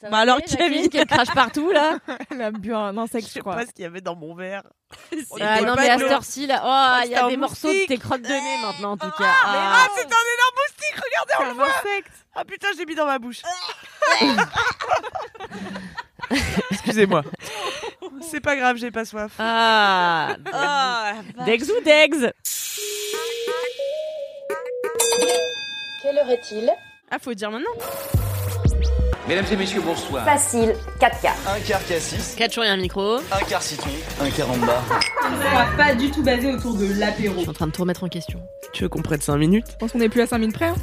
Ça Bah alors, Kevin qu'elle crache partout là Elle a bu un insecte, Je je sais crois. pas ce qu'il y avait dans mon verre. Ah non mais à cette heure-ci là, oh il y a des morceaux de tes crottes de nez maintenant en tout cas. Ah, mais Ah. ah, c'est un énorme moustique, regardez, on C'est le un voit. insecte. Ah putain, j'ai mis dans ma bouche. Excusez-moi. C'est pas grave, j'ai pas soif. Ah, Ah, Dex ou Dex Quelle heure est-il? Ah, faut dire maintenant. Mesdames et messieurs, bonsoir. Facile, 4 quarts. Un quart cassis, 4 jours et un micro. un quart citron, un quart en bas. pas du tout basé autour de l'apéro. Je suis en train de tout remettre en question. Tu veux qu'on prenne 5 minutes? Je pense qu'on est plus à 5 minutes près. hein.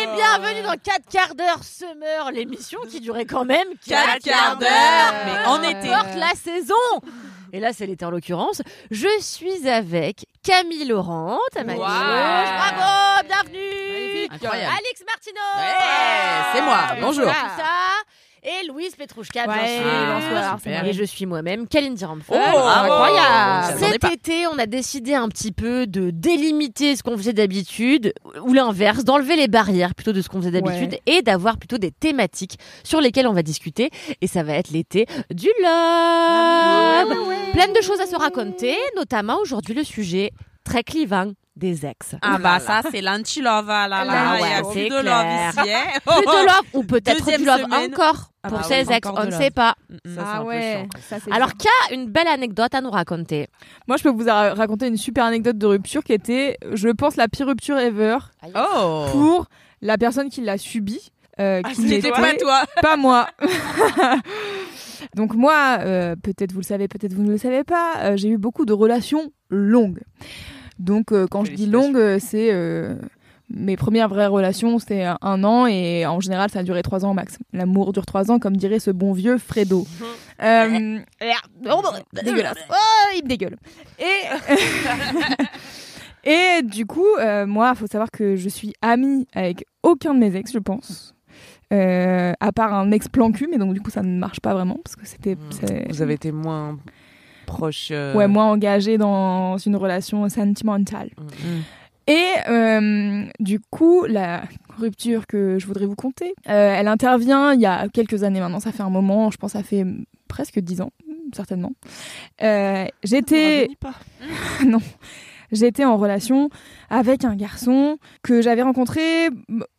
Et bienvenue dans 4 quarts d'heure Summer, l'émission qui durait quand même 4 Quatre quarts quarts d'heure. mais en été. Porte la saison. Et là, c'est l'été en l'occurrence. Je suis avec Camille Laurent, à ma Wow. Bravo, bienvenue. Magnifique. Incroyable. Alex Martino. Ouais, c'est moi. Bonjour. tout ça. Et Louise Petrouchka, bien sûr. bonsoir, c'est moi. Et je suis moi-même, Kalindi Ramfo. Oh, incroyable. Cet été, on a décidé un petit peu de délimiter ce qu'on faisait d'habitude, ou l'inverse, d'enlever les barrières plutôt de ce qu'on faisait d'habitude, et d'avoir plutôt des thématiques sur lesquelles on va discuter. Et ça va être l'été du love. Plein de choses à se raconter, notamment aujourd'hui le sujet très clivant des ex. Ah bah ça, c'est l'anti-love, là, Ah là. Il y ouais, a c'est plus de clair. love ici, hein. Plus de love, ou peut-être Deuxième du love semaine. encore Ah pour bah oui, ex, encore on de ne love. sait pas. Ça, ah ouais, ça Alors, dur. qu'a une belle anecdote à nous raconter moi je peux vous ra- raconter une super anecdote de rupture qui était, je pense, la pire rupture ever Oh pour la personne qui l'a subie. euh, Ah, qui n'était pas toi. pas moi. Donc moi, euh, peut-être vous le savez, peut-être vous ne le savez pas, euh, j'ai eu beaucoup de relations longues. Donc euh, quand je dis longues, euh, c'est euh, mes premières vraies relations, c'était un, an et en général ça a duré trois ans max. L'amour dure trois ans, comme dirait ce bon vieux Fredo. Euh, dégueulasse. Oh, il me dégueule. Et et du coup, euh, moi, faut savoir que je suis amie avec aucun de mes ex, je pense. Euh, à part un ex plan cul, mais donc du coup ça ne marche pas vraiment parce que c'était c'est- Vous avez été moins proche. euh, ouais moins engagé dans une relation sentimentale. Mm. Et euh, du coup, la rupture que je voudrais vous conter, euh, elle intervient il y a quelques années maintenant, ça fait un moment, je pense que ça fait presque dix ans, certainement. Euh, J'étais... Pas. non. J'étais en relation avec un garçon que j'avais rencontré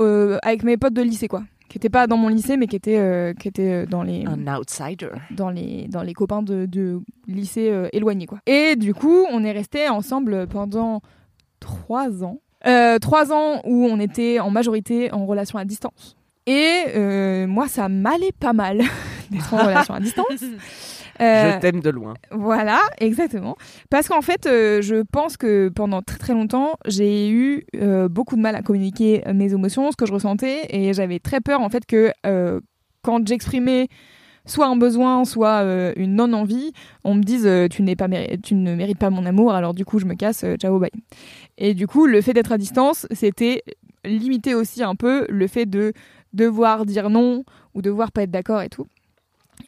euh, avec mes potes de lycée, quoi. Qui était pas dans mon lycée, mais qui était, euh, qui était dans les Un outsider. dans les, dans les copains de, de lycée euh, éloignés. Quoi. Et du coup, on est restés ensemble pendant trois ans. Euh, trois ans où on était en majorité en relation à distance. Et euh, moi, ça m'allait pas mal d'être en relation à distance. Euh, Je t'aime de loin. voilà, exactement. Parce qu'en fait, euh, je pense que pendant très très longtemps, j'ai eu euh, beaucoup de mal à communiquer mes émotions, ce que je ressentais, et j'avais très peur en fait que quand j'exprimais soit un besoin, soit euh, une non-envie, on me dise euh, tu, n'es pas tu ne mérites pas mon amour, alors du coup je me casse, euh, ciao, bye. Et du coup, le fait d'être à distance, c'était limiter aussi un peu le fait de devoir dire non ou devoir pas être d'accord et tout.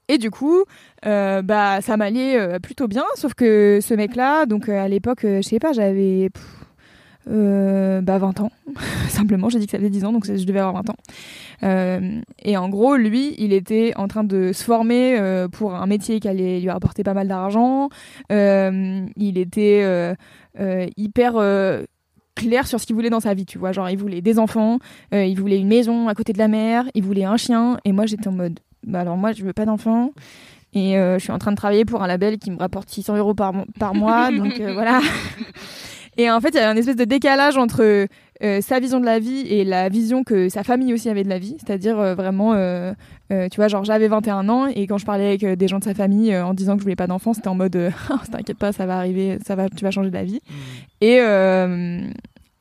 Et du coup, euh, bah ça m'allait euh, plutôt bien, sauf que ce mec-là, donc euh, à l'époque, je sais pas, j'avais bah 20 ans, simplement, j'ai dit que ça faisait 10 ans, donc je devais avoir 20 ans. Et en gros, lui, il était en train de se former pour un métier qui allait lui rapporter pas mal d'argent. Il était hyper clair sur ce qu'il voulait dans sa vie, tu vois. Genre, il voulait des enfants, il voulait une maison à côté de la mer, il voulait un chien. Et moi, j'étais en mode, bah alors moi, je veux pas d'enfants. Et euh, je suis en train de travailler pour un label qui me rapporte 600 euros par, par mois. donc euh, voilà. Et en fait, il y avait un espèce de décalage entre euh, sa vision de la vie et la vision que sa famille aussi avait de la vie. C'est-à-dire euh, vraiment, euh, euh, tu vois, genre j'avais 21 ans et quand je parlais avec euh, des gens de sa famille euh, en disant que je voulais pas d'enfants, c'était en mode, euh, Oh, t'inquiète pas, ça va arriver, ça va, tu vas changer de la vie. Et, euh,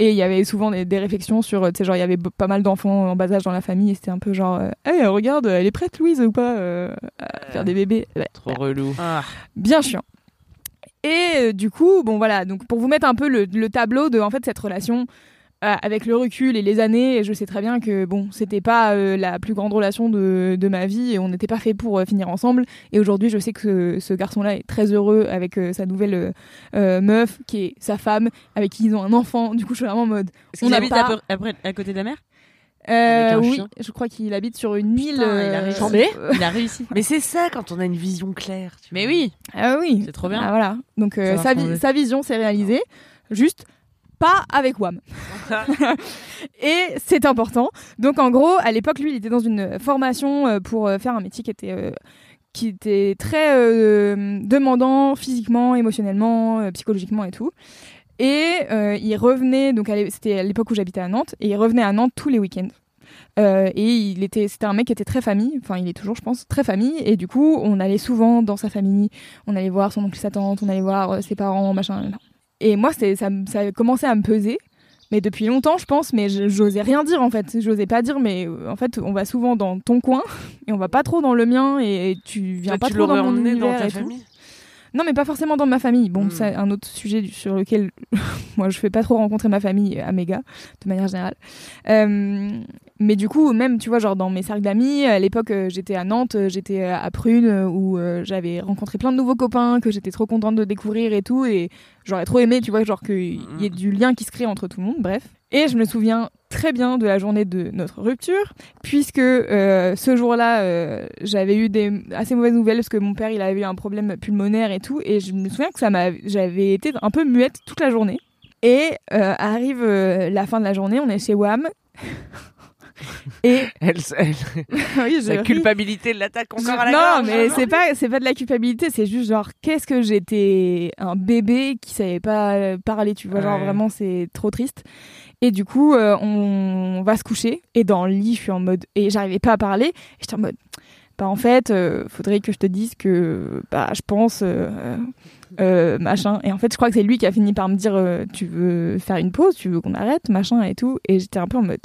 Et il y avait souvent des, des réflexions sur, tu sais, genre, il y avait pas mal d'enfants en bas âge dans la famille et c'était un peu genre, euh, hey, regarde, elle est prête, Louise, ou pas, euh, à faire des bébés. Ouais, Trop relou. Ah. bien chiant. Et euh, du coup, bon voilà, donc pour vous mettre un peu le, le tableau de en fait cette relation euh, avec le recul et les années, je sais très bien que bon, c'était pas euh, la plus grande relation de, de ma vie et on n'était pas fait pour euh, finir ensemble. Et aujourd'hui, je sais que ce, ce garçon-là est très heureux avec euh, sa nouvelle meuf, qui est sa femme, avec qui ils ont un enfant. Du coup, je suis vraiment en mode. Est-ce On habite pas- à, peu- à côté de la mer Euh, oui, chien. je crois qu'il habite sur une île. Putain, il a réussi. Il a réussi. Mais c'est ça quand on a une vision claire. tu Mais vois. oui, Ah oui. c'est trop bien. Ah, voilà. Donc euh, sa, vi- sa vision s'est réalisée, juste pas avec Wam. et c'est important. Donc en gros, à l'époque, lui, il était dans une formation euh, pour euh, faire un métier qui était euh, qui était très euh, demandant physiquement, émotionnellement, euh, psychologiquement et tout. Et il revenait, donc c'était à l'époque où j'habitais à Nantes, et il revenait à Nantes tous les week-ends. Euh, et il était, c'était un mec qui était très famille, enfin il est toujours, je pense, très famille. Et du coup, on allait souvent dans sa famille, on allait voir son oncle et sa tante, on allait voir ses parents, machin. Et moi, ça, ça a commencé à me peser. Mais depuis longtemps, je pense, mais je- j'osais rien dire en fait. J'osais pas dire, mais euh, en fait, on va souvent dans ton coin et on va pas trop dans le mien et tu viens pas tu trop dans mon emmené dans univers ta et tout. famille? Non, mais pas forcément dans ma famille. Bon, Hmm. c'est un autre sujet sur lequel moi je fais pas trop rencontrer ma famille à méga, de manière générale. Euh, mais du coup, même, tu vois, genre dans mes cercles d'amis, à l'époque, euh, j'étais à Nantes, euh, j'étais à Prune, euh, où euh, j'avais rencontré plein de nouveaux copains que j'étais trop contente de découvrir et tout. Et j'aurais trop aimé, tu vois, genre qu'il y ait du lien qui se crée entre tout le monde, bref. Et je me souviens très bien de la journée de notre rupture, puisque euh, ce jour-là, euh, j'avais eu des assez mauvaises nouvelles parce que mon père, il avait eu un problème pulmonaire et tout, et je me souviens que ça m'a, j'avais été un peu muette toute la journée. Et euh, arrive euh, la fin de la journée, on est chez Wam. et Elle, elle- oui, sa culpabilité l'attaque encore Je- à la non, gorge. mais c'est pas c'est pas de la culpabilité, c'est juste genre qu'est-ce que j'étais un bébé qui savait pas euh, parler, tu vois, genre vraiment c'est trop triste. Et du coup, euh, on va se coucher et dans le lit, je suis en mode et j'arrivais pas à parler, et j'étais en mode bah en fait, euh, faudrait que je te dise que bah je pense euh, euh, machin et en fait, je crois que c'est lui qui a fini par me dire tu veux faire une pause, tu veux qu'on arrête, machin et tout et j'étais un peu en mode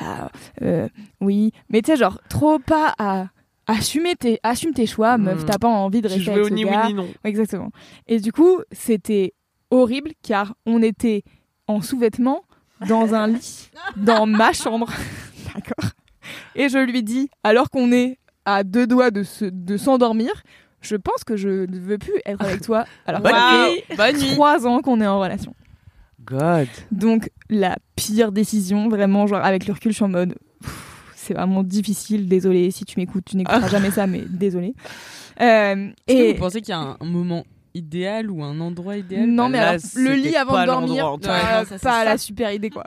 bah euh, oui, mais tu sais genre trop pas à assumer tes assume tes choix, meuf, Mm. t'as pas envie de rester avec ce ni gars. oui ni non. Exactement. Et du coup, c'était horrible car on était en sous-vêtements dans un lit dans ma chambre. D'accord. Et je lui dis, alors qu'on est à deux doigts de se- de s'endormir, je pense que je ne veux plus être avec toi. Alors Bonne ça nuit. Bonne nuit. trois ans qu'on est en relation. God. Donc la pire décision, vraiment, genre avec le recul, je suis en mode, c'est vraiment difficile. Désolé si tu m'écoutes, tu n'écouteras jamais ça, mais désolé. Euh, Est-ce que et vous pensez qu'il y a un, un moment idéal ou un endroit idéal non, mais Là, alors, le lit avant de dormir, cas. Ouais, non, ça, c'est pas ça. la super idée quoi.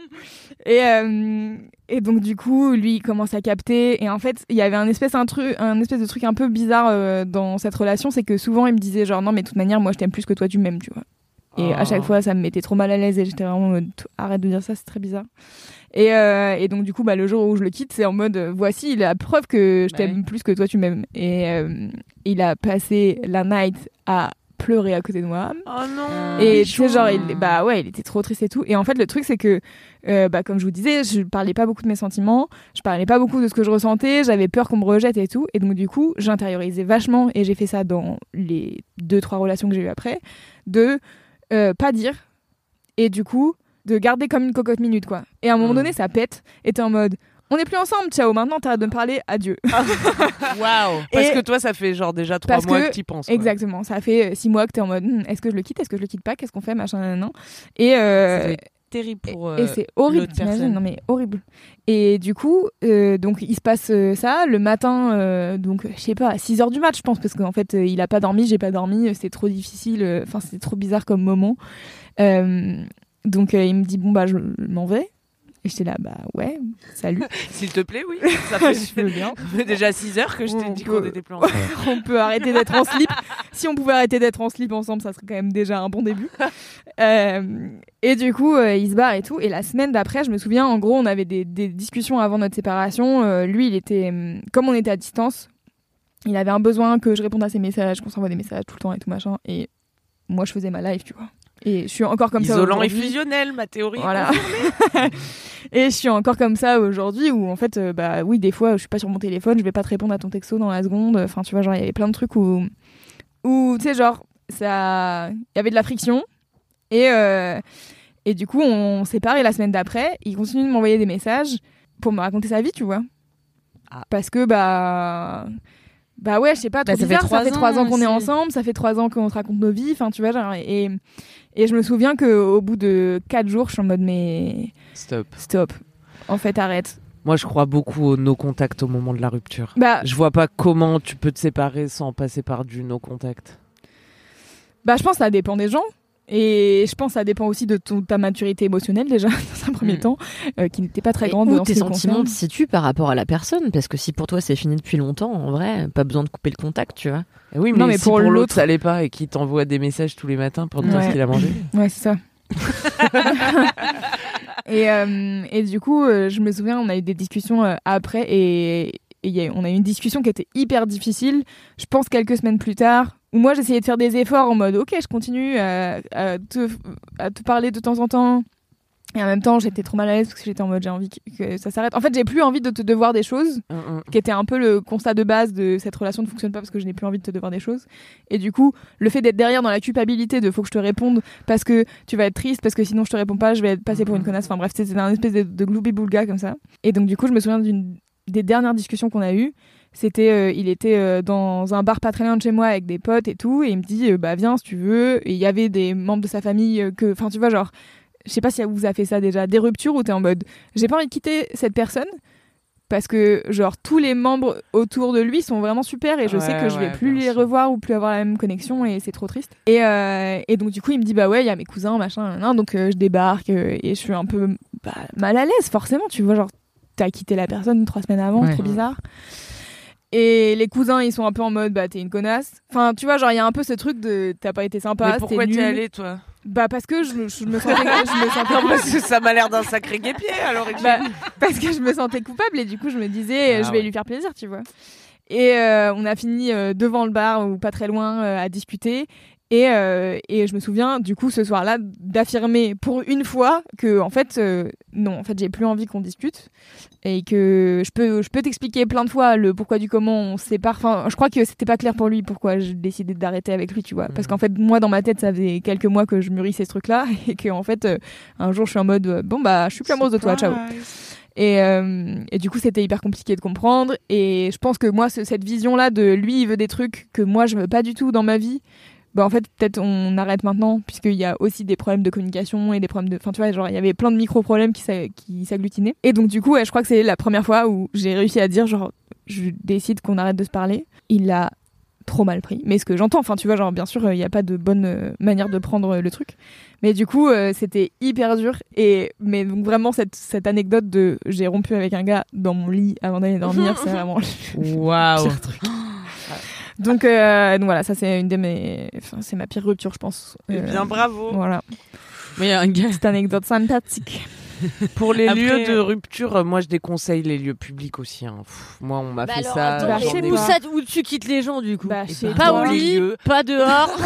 Et euh, et donc du coup, lui il commence à capter et en fait, il y avait un espèce un truc un espèce de truc un peu bizarre euh, dans cette relation, c'est que souvent il me disait genre non mais de toute manière moi je t'aime plus que toi tu m'aimes, tu vois. Et à chaque Oh. fois, ça me mettait trop mal à l'aise et j'étais vraiment en mode, arrête de dire ça, c'est très bizarre. Et, euh, et donc, du coup, bah, le jour où je le quitte, c'est en mode, voici la preuve que je Bah t'aime oui. plus que toi tu m'aimes. Et euh, il a passé la night à pleurer à côté de moi. Oh non. Et tu sais, genre, il, bah ouais, il était trop triste et tout. Et en fait, le truc, c'est que, euh, bah, comme je vous disais, je parlais pas beaucoup de mes sentiments, je parlais pas beaucoup de ce que je ressentais, j'avais peur qu'on me rejette et tout. Et donc, du coup, j'intériorisais vachement, et j'ai fait ça dans les deux, trois relations que j'ai eues après, de euh, pas dire, et du coup, de garder comme une cocotte minute, quoi. Et à un moment Mm. donné, ça pète, et t'es en mode, on n'est plus ensemble, ciao, maintenant t'arrêtes de me parler, adieu. Waouh Parce Et- que toi, ça fait genre déjà trois mois que- que, tu penses. quoi. Exactement, ça fait six mois que t'es en mode, Hmm, est-ce que je le quitte, est-ce que je le quitte pas, qu'est-ce qu'on fait, machin, nan, nan. Et, euh, terrible pour et euh, c'est horrible, t'imagines. Non mais horrible. Et du coup, euh, donc il se passe euh, ça le matin, euh, donc je sais pas, à 6 heures du match, je pense, parce qu'en fait il a pas dormi, j'ai pas dormi, c'était trop difficile, enfin c'était trop bizarre comme moment. Donc il me dit bon bah je m'en vais. Et j'étais là bah ouais, salut. S'il te plaît, oui. Ça fait, je veux bien. ça fait déjà 6 heures que je t'ai dit qu'on était plus ensemble. on peut arrêter d'être en slip. Si on pouvait arrêter d'être en slip ensemble, ça serait quand même déjà un bon début. Euh, et du coup, euh, il se barre et tout. Et la semaine d'après, je me souviens, en gros, on avait des, des discussions avant notre séparation. Euh, lui, il était, hum, comme on était à distance, il avait un besoin que je réponde à ses messages, qu'on s'envoie des messages tout le temps et tout machin. Et moi, je faisais ma life, tu vois. Et je suis encore comme ça Isolant et fusionnel, ma théorie. Voilà. Et je suis encore comme ça aujourd'hui où en fait, euh, bah oui, des fois, je suis pas sur mon téléphone, je vais pas te répondre à ton texto dans la seconde. Enfin, tu vois, genre, il y avait plein de trucs où, où tu sais, genre, ça, il y avait de la friction. Et, euh, et du coup, on s'est séparés la semaine d'après. Il continue de m'envoyer des messages pour me raconter sa vie, tu vois. Ah. Parce que, bah. Bah ouais, je sais pas, trop Bah, ça fait bizarre, ça trois fait trois ans ans qu'on est ensemble, ça fait trois ans qu'on se raconte nos vies, enfin tu vois, genre, et, et je me souviens qu'au bout de quatre jours, je suis en mode, mais Stop. stop, en fait, arrête. Moi, je crois beaucoup au no contact au moment de la rupture. Bah, Je vois pas comment tu peux te séparer sans passer par du no contact. bah, je pense que ça dépend des gens. Et je pense que ça dépend aussi de ton- ta maturité émotionnelle déjà dans un premier Mm. temps, euh, qui n'était pas très Et grande. où tes qui sentiments te situent par rapport à la personne? Parce que si pour toi c'est fini depuis longtemps, en vrai, pas besoin de couper le contact, tu vois. Eh oui, mais, Non, mais si pour pour, l'autre ça allait pas et qu'il t'envoie des messages tous les matins pour te dire Ouais. ce qu'il a mangé. Ouais, c'est ça. et, euh, et du coup, euh, je me souviens, on a eu des discussions euh, après et, et il y a- on a eu une discussion qui était hyper difficile. Je pense quelques semaines plus tard, où moi j'essayais de faire des efforts en mode ok, je continue à, à te, à te parler de temps en temps. Et en même temps, j'étais trop mal à l'aise parce que j'étais en mode j'ai envie que, ça s'arrête. En fait, j'ai plus envie de te devoir des choses Hum, hum. qui était un peu le constat de base de cette relation ne fonctionne pas parce que je n'ai plus envie de te devoir des choses. Et du coup, le fait d'être derrière dans la culpabilité de faut que je te réponde parce que tu vas être triste, parce que sinon je te réponds pas, je vais être passé pour une connasse. Enfin bref, c'était un espèce de, de gloubi-boulga comme ça. Et donc du coup, je me souviens d'une des dernières discussions qu'on a eues. C'était, euh, il était euh, dans un bar pas très loin de chez moi avec des potes et tout, et il me dit, euh, bah viens si tu veux. Et il y avait des membres de sa famille que, enfin tu vois genre, je sais pas si elle vous a fait ça déjà, des ruptures où t'es en mode, j'ai pas envie de quitter cette personne parce que genre tous les membres autour de lui sont vraiment super et je sais Ouais, que je vais plus les revoir ou plus avoir la même connexion et c'est trop triste. Et, et donc du coup il me dit bah ouais il y a mes cousins machin nan, nan. donc je débarque et je suis un peu bah, mal à l'aise forcément tu vois genre t'as quitté la personne trois semaines avant Ouais. trop bizarre. Et les cousins ils sont un peu en mode bah t'es une connasse. Enfin tu vois genre il y a un peu ce truc de t'as pas été sympa. mais pourquoi t'es allé, toi? Bah parce que je, me- je me sentais, je me sentais Non, parce que ça m'a l'air d'un sacré guépier l'origine. bah, parce que je me sentais coupable et du coup je me disais Ah je vais ouais. lui faire plaisir tu vois et euh, on a fini euh, devant le bar ou pas très loin euh, à discuter et, euh, et je me souviens du coup ce soir-là d'affirmer pour une fois que en fait euh, non en fait j'ai plus envie qu'on discute et que je peux je peux t'expliquer plein de fois le pourquoi du comment on se sépare enfin je crois que c'était pas clair pour lui pourquoi j'ai décidé d'arrêter avec lui tu vois parce Mhm. qu'en fait moi dans ma tête ça faisait quelques mois que je mûrissais ce truc là et que en fait euh, un jour je suis en mode bon bah je suis plus amoureuse de toi ciao et, euh, et du coup, c'était hyper compliqué de comprendre. Et je pense que moi, ce- cette vision-là de lui, il veut des trucs que moi, je veux pas du tout dans ma vie. Bah, en fait, peut-être on arrête maintenant, puisqu'il y a aussi des problèmes de communication et des problèmes de. Enfin, tu vois, genre, il y avait plein de micro-problèmes qui s'a- qui s'agglutinaient. Et donc, du coup, ouais, je crois que c'est la première fois où j'ai réussi à dire, genre, je décide qu'on arrête de se parler. Il l'a trop mal pris. Mais ce que j'entends, enfin, tu vois, genre, bien sûr, il n'y a pas de bonne euh, manière de prendre euh, le truc. Mais du coup, euh, c'était hyper dur. Et mais donc vraiment cette, cette anecdote de j'ai rompu avec un gars dans mon lit avant d'aller dormir, c'est vraiment. Waouh. Truc. Donc, euh, donc voilà, ça c'est une de mes, enfin, c'est ma pire rupture, je pense. Eh Euh, bien, bravo. Voilà, Mais il y a un gars. cette anecdote sympathique. Pour les Après- lieux de rupture, euh, moi je déconseille les lieux publics aussi. hein. Pff, moi, on m'a Bah fait alors, ça. attends, bah, chez où tu quittes les gens du coup Bah, Pas au lit, pas dehors.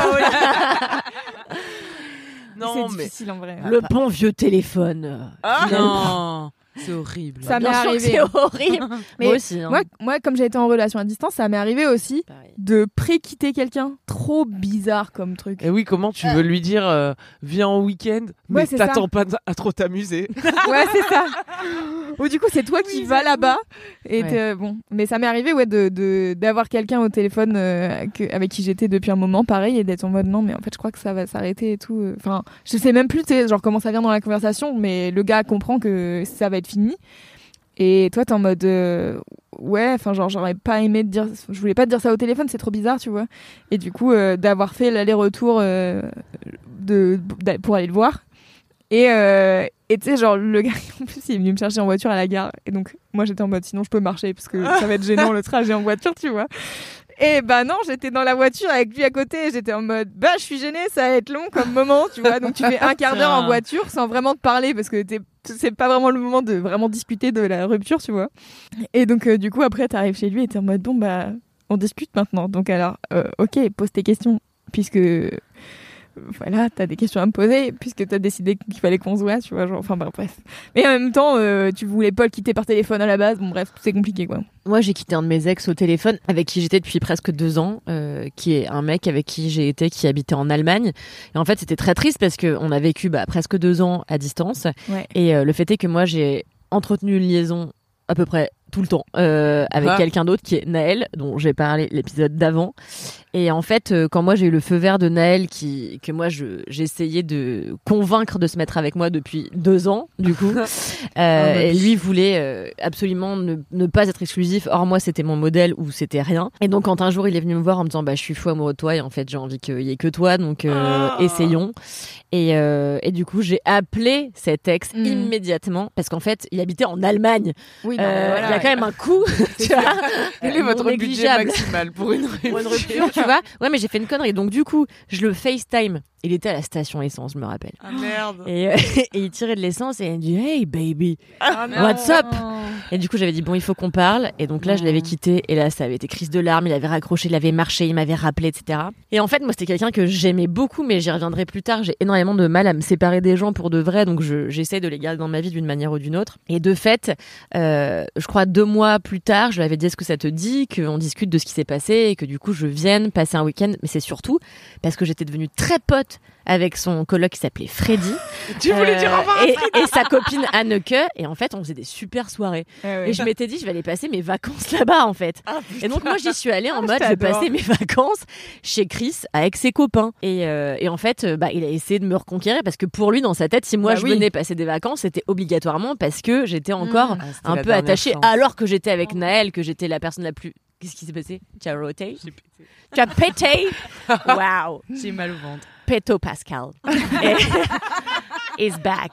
Non, c'est mais. difficile en vrai. Le bon vieux téléphone. Ah Non, c'est horrible. Ça m'est sûr que arrivé. C'est horrible. Mais Moi aussi. hein. Moi, moi, comme j'ai été en relation à distance, ça m'est arrivé aussi Pareil. de pré-quitter quelqu'un. Trop bizarre comme truc. Et oui, comment tu veux lui dire euh, viens en week-end, mais ça. t'attends pas à trop t'amuser. Ouais, c'est ça. Ou du coup, c'est toi qui vas là-bas. Et Ouais. bon, mais ça m'est arrivé ouais de de- d'avoir quelqu'un au téléphone euh, que- avec qui j'étais depuis un moment, pareil, et d'être en mode non, mais en fait, je crois que ça va s'arrêter et tout. euh. Enfin, je sais même plus, genre comment ça vient dans la conversation, mais le gars comprend que ça va être fini. Et toi, t'es en mode euh, ouais, enfin genre j'aurais pas aimé te dire, je voulais pas te dire ça au téléphone, c'est trop bizarre, tu vois. Et du coup, euh, d'avoir fait l'aller-retour euh, de pour aller le voir. Et tu sais, genre, le gars, en plus, il est venu me chercher en voiture à la gare. Et donc, moi, j'étais en mode, sinon, je peux marcher parce que ça va être gênant le trajet en voiture, tu vois. Et bah non, j'étais dans la voiture avec lui à côté. J'étais en mode, bah, je suis gênée, ça va être long comme moment, tu vois. Donc, tu fais un quart d'heure en voiture sans vraiment te parler parce que t'es- c'est pas vraiment le moment de vraiment discuter de la rupture, tu vois. Et donc, euh, du coup, après, t'arrives chez lui et t'es en mode, bon, bah, on discute maintenant. Donc, alors, euh, ok, pose tes questions puisque voilà, t'as des questions à me poser puisque t'as décidé qu'il fallait qu'on se voit, tu vois, genre, enfin bah, bref. Mais en même temps, euh, tu voulais pas le quitter par téléphone à la base, bon bref, c'est compliqué quoi. Moi, j'ai quitté un de mes ex au téléphone, avec qui j'étais depuis presque deux ans, euh, qui est un mec avec qui j'ai été, qui habitait en Allemagne. Et en fait, c'était très triste parce que on a vécu bah, presque deux ans à distance. Ouais. Et euh, le fait est que moi, j'ai entretenu une liaison à peu près tout le temps euh, avec Ah. quelqu'un d'autre qui est Naël, dont j'ai parlé l'épisode d'avant. Et en fait, euh, quand moi j'ai eu le feu vert de Naël, qui que moi je j'essayais de convaincre de se mettre avec moi depuis deux ans, du coup, euh, et lui voulait euh, absolument ne, ne pas être exclusif. Or moi c'était mon modèle ou c'était rien. Et donc quand un jour il est venu me voir en me disant bah je suis fou amoureux de toi et en fait j'ai envie qu'il y ait que toi, donc euh, Ah. essayons. Et, euh, et du coup j'ai appelé cet ex Mm. immédiatement parce qu'en fait il habitait en Allemagne. Oui, y a quand même un coût, tu vois, Quel est votre budget maximal pour une pour une rupture, tu vois. Ouais, mais j'ai fait une connerie. Donc du coup, je le FaceTime. Il était à la station essence, je me rappelle. Ah merde. Et, euh, et il tirait de l'essence et il me dit Hey baby, Ah, what's up? Et du coup, j'avais dit Bon, il faut qu'on parle. Et donc là, je l'avais quitté. Et là, ça avait été crise de larmes. Il avait raccroché, il avait marché, il m'avait rappelé, etc. Et en fait, moi, c'était quelqu'un que j'aimais beaucoup, mais j'y reviendrai plus tard. J'ai énormément de mal à me séparer des gens pour de vrai. Donc je- j'essaie de les garder dans ma vie d'une manière ou d'une autre. Et de fait, euh, je crois deux mois plus tard, je lui avais dit Est-ce que ça te dit qu'on discute de ce qui s'est passé et que du coup, je vienne passer un week-end? Mais c'est surtout parce que j'étais devenue très pote avec son coloc qui s'appelait Freddy. Tu voulais dire Euh, au revoir à et, et sa copine Anneke. Et en fait, on faisait des super soirées. Ah Et je m'étais dit, je vais aller passer mes vacances là-bas, en fait. Ah, Et donc, moi, j'y suis allée en je mode, je vais passer mes vacances chez Chris avec ses copains. Et, euh, et en fait, euh, bah, il a essayé de me reconquérir parce que pour lui, dans sa tête, si moi Bah je oui. venais passer des vacances, c'était obligatoirement parce que j'étais encore Ah, un peu attachée, chance. alors que j'étais avec Naël, que j'étais la personne la plus. Qu'est-ce qui s'est passé? Tu as roté Tu as pété Waouh J'ai mal au ventre. Peto Pascal et, is back.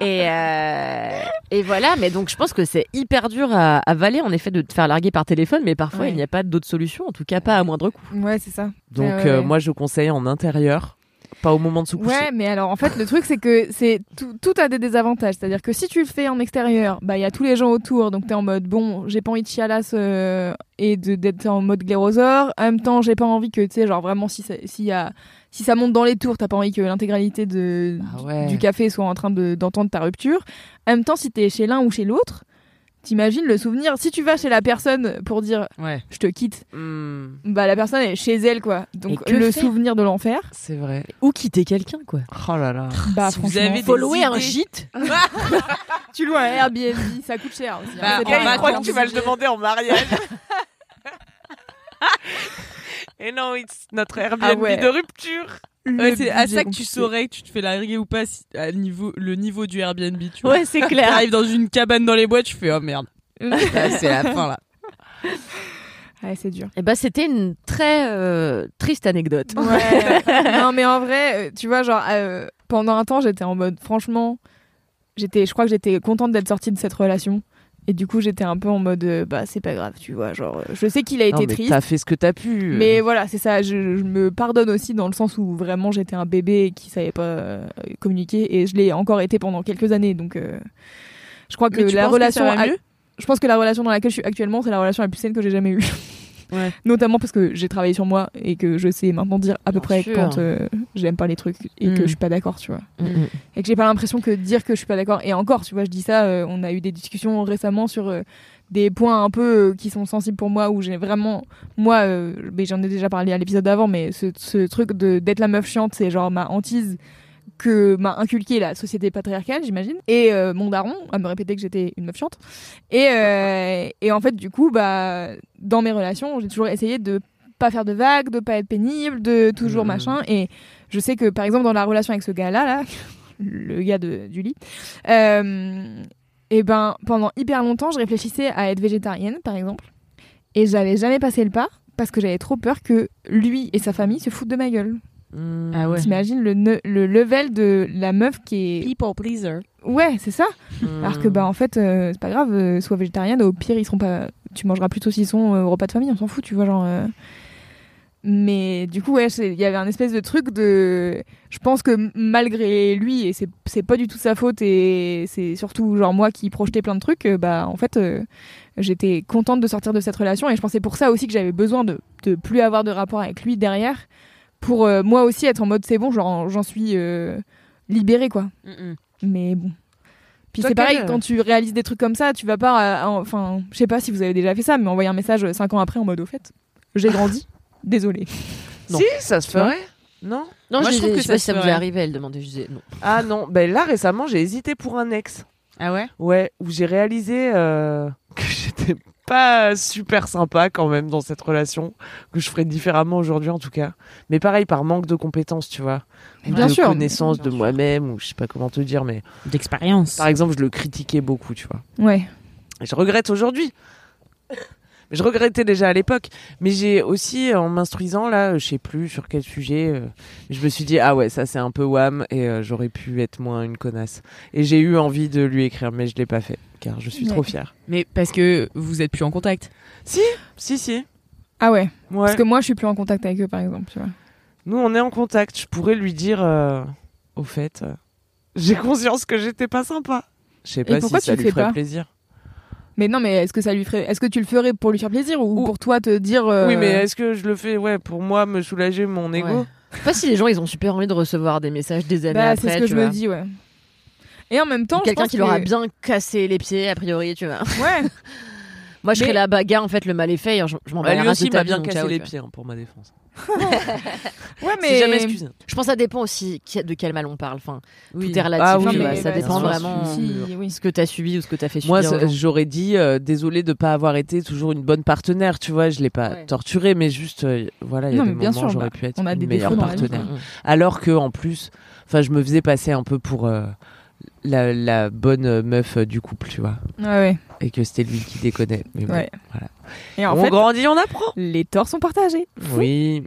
Et, euh, et voilà, mais donc je pense que c'est hyper dur à avaler en effet de te faire larguer par téléphone, mais parfois Ouais. il n'y a pas d'autre solution, en tout cas pas à moindre coût. Ouais, c'est ça. Donc Ouais, ouais, euh, ouais. moi je conseille en intérieur, pas au moment de se coucher. Ouais, mais alors en fait, le truc c'est que c'est tout, tout a des désavantages. C'est-à-dire que si tu le fais en extérieur, bah il y a tous les gens autour, donc t'es en mode bon, j'ai pas envie de chialas euh, et de- d'être en mode glérosaure. En même temps, j'ai pas envie que tu sais, genre vraiment si ça, y a si ça monte dans les tours, t'as pas envie que l'intégralité de Ah ouais. du café soit en train de d'entendre ta rupture. En même temps, si t'es chez l'un ou chez l'autre, t'imagines le souvenir. Si tu vas chez la personne pour dire Ouais. je te quitte, Hmm, bah la personne est chez elle quoi. Donc le souvenir de l'enfer. c'est vrai. Ou quitter quelqu'un, quoi. Oh là là. Bah Si vous avez Faut des louer un gîte. Tu loues un Airbnb, ça coûte cher aussi. hein. Bah, en pas- vacances, crois que tu vas le demander en mariage. Et non, it's notre Airbnb Ah ouais. de rupture. Ouais, c'est à ça que tu saurais que tu te fais larguer ou pas si, à niveau, le niveau du Airbnb. Tu vois. Ouais, c'est clair. T'arrives dans une cabane dans les bois, tu fais oh merde. Là, c'est la fin là. Ouais, c'est dur. Et bah c'était une très euh, triste anecdote. Ouais. non, mais en vrai, euh, tu vois, genre, euh, pendant un temps, j'étais en mode, franchement, j'étais, je crois que j'étais contente d'être sortie de cette relation. Et du coup, j'étais un peu en mode, euh, bah, c'est pas grave, tu vois, genre, euh, je sais qu'il a Non, été mais triste. t'as fait ce que t'as pu. Mais voilà, c'est ça. Je, je me pardonne aussi dans le sens où vraiment j'étais un bébé qui savait pas euh, communiquer et je l'ai encore été pendant quelques années. Donc, euh, je crois que Mais tu la penses que relation, va mieux? je pense que la relation dans laquelle je suis actuellement, c'est la relation la plus saine que j'ai jamais eue. Ouais. Notamment parce que j'ai travaillé sur moi et que je sais maintenant dire à peu Bien près sûr. quand euh, j'aime pas les trucs et que Mm. je suis pas d'accord, tu vois. Mm, Et que j'ai pas l'impression que dire que je suis pas d'accord. Et encore, tu vois, je dis ça, euh, on a eu des discussions récemment sur euh, des points un peu qui sont sensibles pour moi où j'ai vraiment, moi, j'en ai déjà parlé à l'épisode d'avant, mais ce, ce truc de d'être la meuf chiante, c'est genre ma hantise que m'a inculqué la société patriarcale, j'imagine, et euh, mon daron à me répéter que j'étais une meuf chiante. Et, euh, et en fait, du coup, bah, dans mes relations, j'ai toujours essayé de pas faire de vagues, de pas être pénible, de toujours Mhm. machin. Et je sais que, par exemple, dans la relation avec ce gars-là, là, le gars de, du lit, euh, et ben, pendant hyper longtemps, je réfléchissais à être végétarienne, par exemple. Et j'avais jamais passé le pas parce que j'avais trop peur que lui et sa famille se foutent de ma gueule. Hmm. Ah ouais. T'imagines le, ne- le level de la meuf qui est. People pleaser. Ouais, c'est ça. Hmm. Alors que, bah, en fait, euh, c'est pas grave, euh, sois végétarienne, au pire, ils seront pas. Tu mangeras plus de saucisson euh, au repas de famille, on s'en fout, tu vois, genre. euh. Mais du coup, ouais, il y avait un espèce de truc de. Je pense que malgré lui, et c'est c'est pas du tout sa faute, et c'est surtout genre moi qui projetais plein de trucs, euh, bah en fait, euh, j'étais contente de sortir de cette relation, et je pensais pour ça aussi que j'avais besoin de, de plus avoir de rapport avec lui derrière pour euh, moi aussi être en mode c'est bon, genre j'en suis euh, libérée quoi. Mm, Mais bon. Puis c'est pareil, quel- quand tu réalises des trucs comme ça, tu vas pas. euh, en- Enfin, je sais pas si vous avez déjà fait ça, mais envoyer un message 5 ans après en mode au fait, j'ai grandi. Désolé. Non. Si, ça se ferait. Non Non, Moi, je, je trouve je que sais ça pas si ça se vous est arrivé, elle demandait. Je disais non. Ah non, ben là récemment j'ai hésité pour un ex. Ah ouais? Ouais, où j'ai réalisé euh, que j'étais pas super sympa quand même dans cette relation, que je ferais différemment aujourd'hui en tout cas. Mais pareil, par manque de compétences, tu vois. Bien de sûr. connaissance de moi-même, ou je sais pas comment te dire, mais D'expérience. par exemple, je le critiquais beaucoup, tu vois. Ouais. Et je regrette aujourd'hui. Je regrettais déjà à l'époque, mais j'ai aussi, en m'instruisant là, je sais plus sur quel sujet, euh, je me suis dit ah ouais ça c'est un peu wham et euh, j'aurais pu être moins une connasse. Et j'ai eu envie de lui écrire, mais je l'ai pas fait car je suis Ouais. trop fière. Mais parce que vous êtes plus en contact. Si, si, si. Ah ouais. Ouais. Parce que moi, je suis plus en contact avec eux, par exemple. Tu vois. Nous on est en contact. Je pourrais lui dire, euh, au fait, j'ai conscience que j'étais pas sympa. Je sais pas si ça lui ferait pas? plaisir. Mais non, mais est-ce que ça lui ferait Est-ce que tu le ferais pour lui faire plaisir ou, Ou- pour toi te dire euh, Oui, mais est-ce que je le fais, ouais, pour moi me soulager mon ego Ouais. Je sais pas si les gens ils ont super envie de recevoir des messages des années Bah, après. c'est ce que tu je me dis, ouais. Et en même temps, Quelqu'un qui leur a que- bien cassé les pieds, a priori, tu vois. Ouais. Moi, je Mais- serais la bagarre, en fait, le mal est fait. Je, je m'en bats Bah, la lui aussi m'a bien cassé les tu pieds hein, pour ma défense. Ouais, mais C'est jamais excusé. Je pense que ça dépend aussi de quel mal on parle. Enfin, Oui. tout est relatif. Ah tu oui, vois, mais ça dépend vraiment oui. ce que t'as subi ou ce que t'as fait subir. Moi, gens. j'aurais dit euh, désolé de pas avoir été toujours une bonne partenaire, tu vois. Je l'ai pas Ouais. torturé, mais juste, euh, voilà, il y a Non, des moments sûr, j'aurais bah, pu être on a une des meilleure vie, partenaire. Alors que en plus, enfin, je me faisais passer un peu pour euh, la, la bonne euh, meuf euh, du couple, tu vois, Ouais, ouais. Et que c'était lui qui déconnait. Mais bon, Ouais. voilà. Et en on fait, grandit, on apprend. les torts sont partagés. Oui,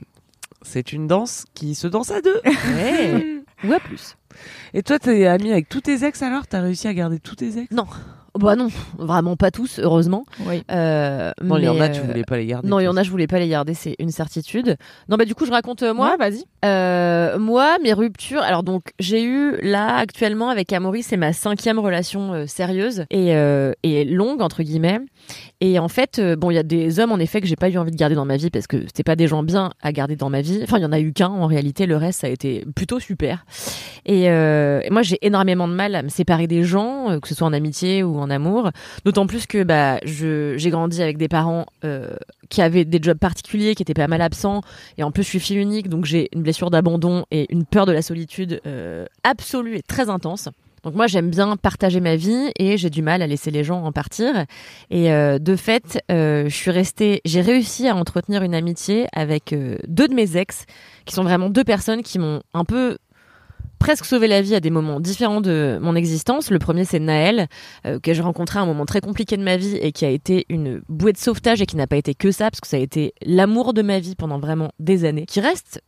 c'est une danse qui se danse à deux. Ouais. Ou à plus. Et toi, t'es ami avec tous tes ex alors? T'as réussi à garder tous tes ex? Bah non, vraiment pas tous, heureusement. Oui. Euh, Non, il y en a, tu euh, voulais pas les garder. Non, il y en a, je voulais pas les garder, c'est une certitude. Non, bah du coup, je raconte euh, moi. Ouais, vas-y. Euh, moi, mes ruptures. Alors donc, j'ai eu là actuellement avec Amaury, c'est ma cinquième relation euh, sérieuse et, euh, et longue entre guillemets. Et en fait, euh, bon, il y a des hommes en effet que j'ai pas eu envie de garder dans ma vie parce que c'était pas des gens bien à garder dans ma vie. Enfin, il y en a eu qu'un en réalité. Le reste, ça a été plutôt super. Et, euh, moi, j'ai énormément de mal à me séparer des gens, euh, que ce soit en amitié ou en amour. D'autant plus que bah, j'ai grandi avec des parents qui avaient des jobs particuliers, qui étaient pas mal absents. Et en plus, je suis fille unique, donc j'ai une blessure d'abandon et une peur de la solitude absolue et très intense. Donc moi, j'aime bien partager ma vie et j'ai du mal à laisser les gens en partir. Et euh, de fait, euh, je suis restée, j'ai réussi à entretenir une amitié avec euh, deux de mes ex, qui sont vraiment deux personnes qui m'ont un peu presque sauvé la vie à des moments différents de mon existence. Le premier, c'est Naël, euh, que j'ai rencontré à un moment très compliqué de ma vie et qui a été une bouée de sauvetage et qui n'a pas été que ça, parce que ça a été l'amour de ma vie pendant vraiment des années, qui reste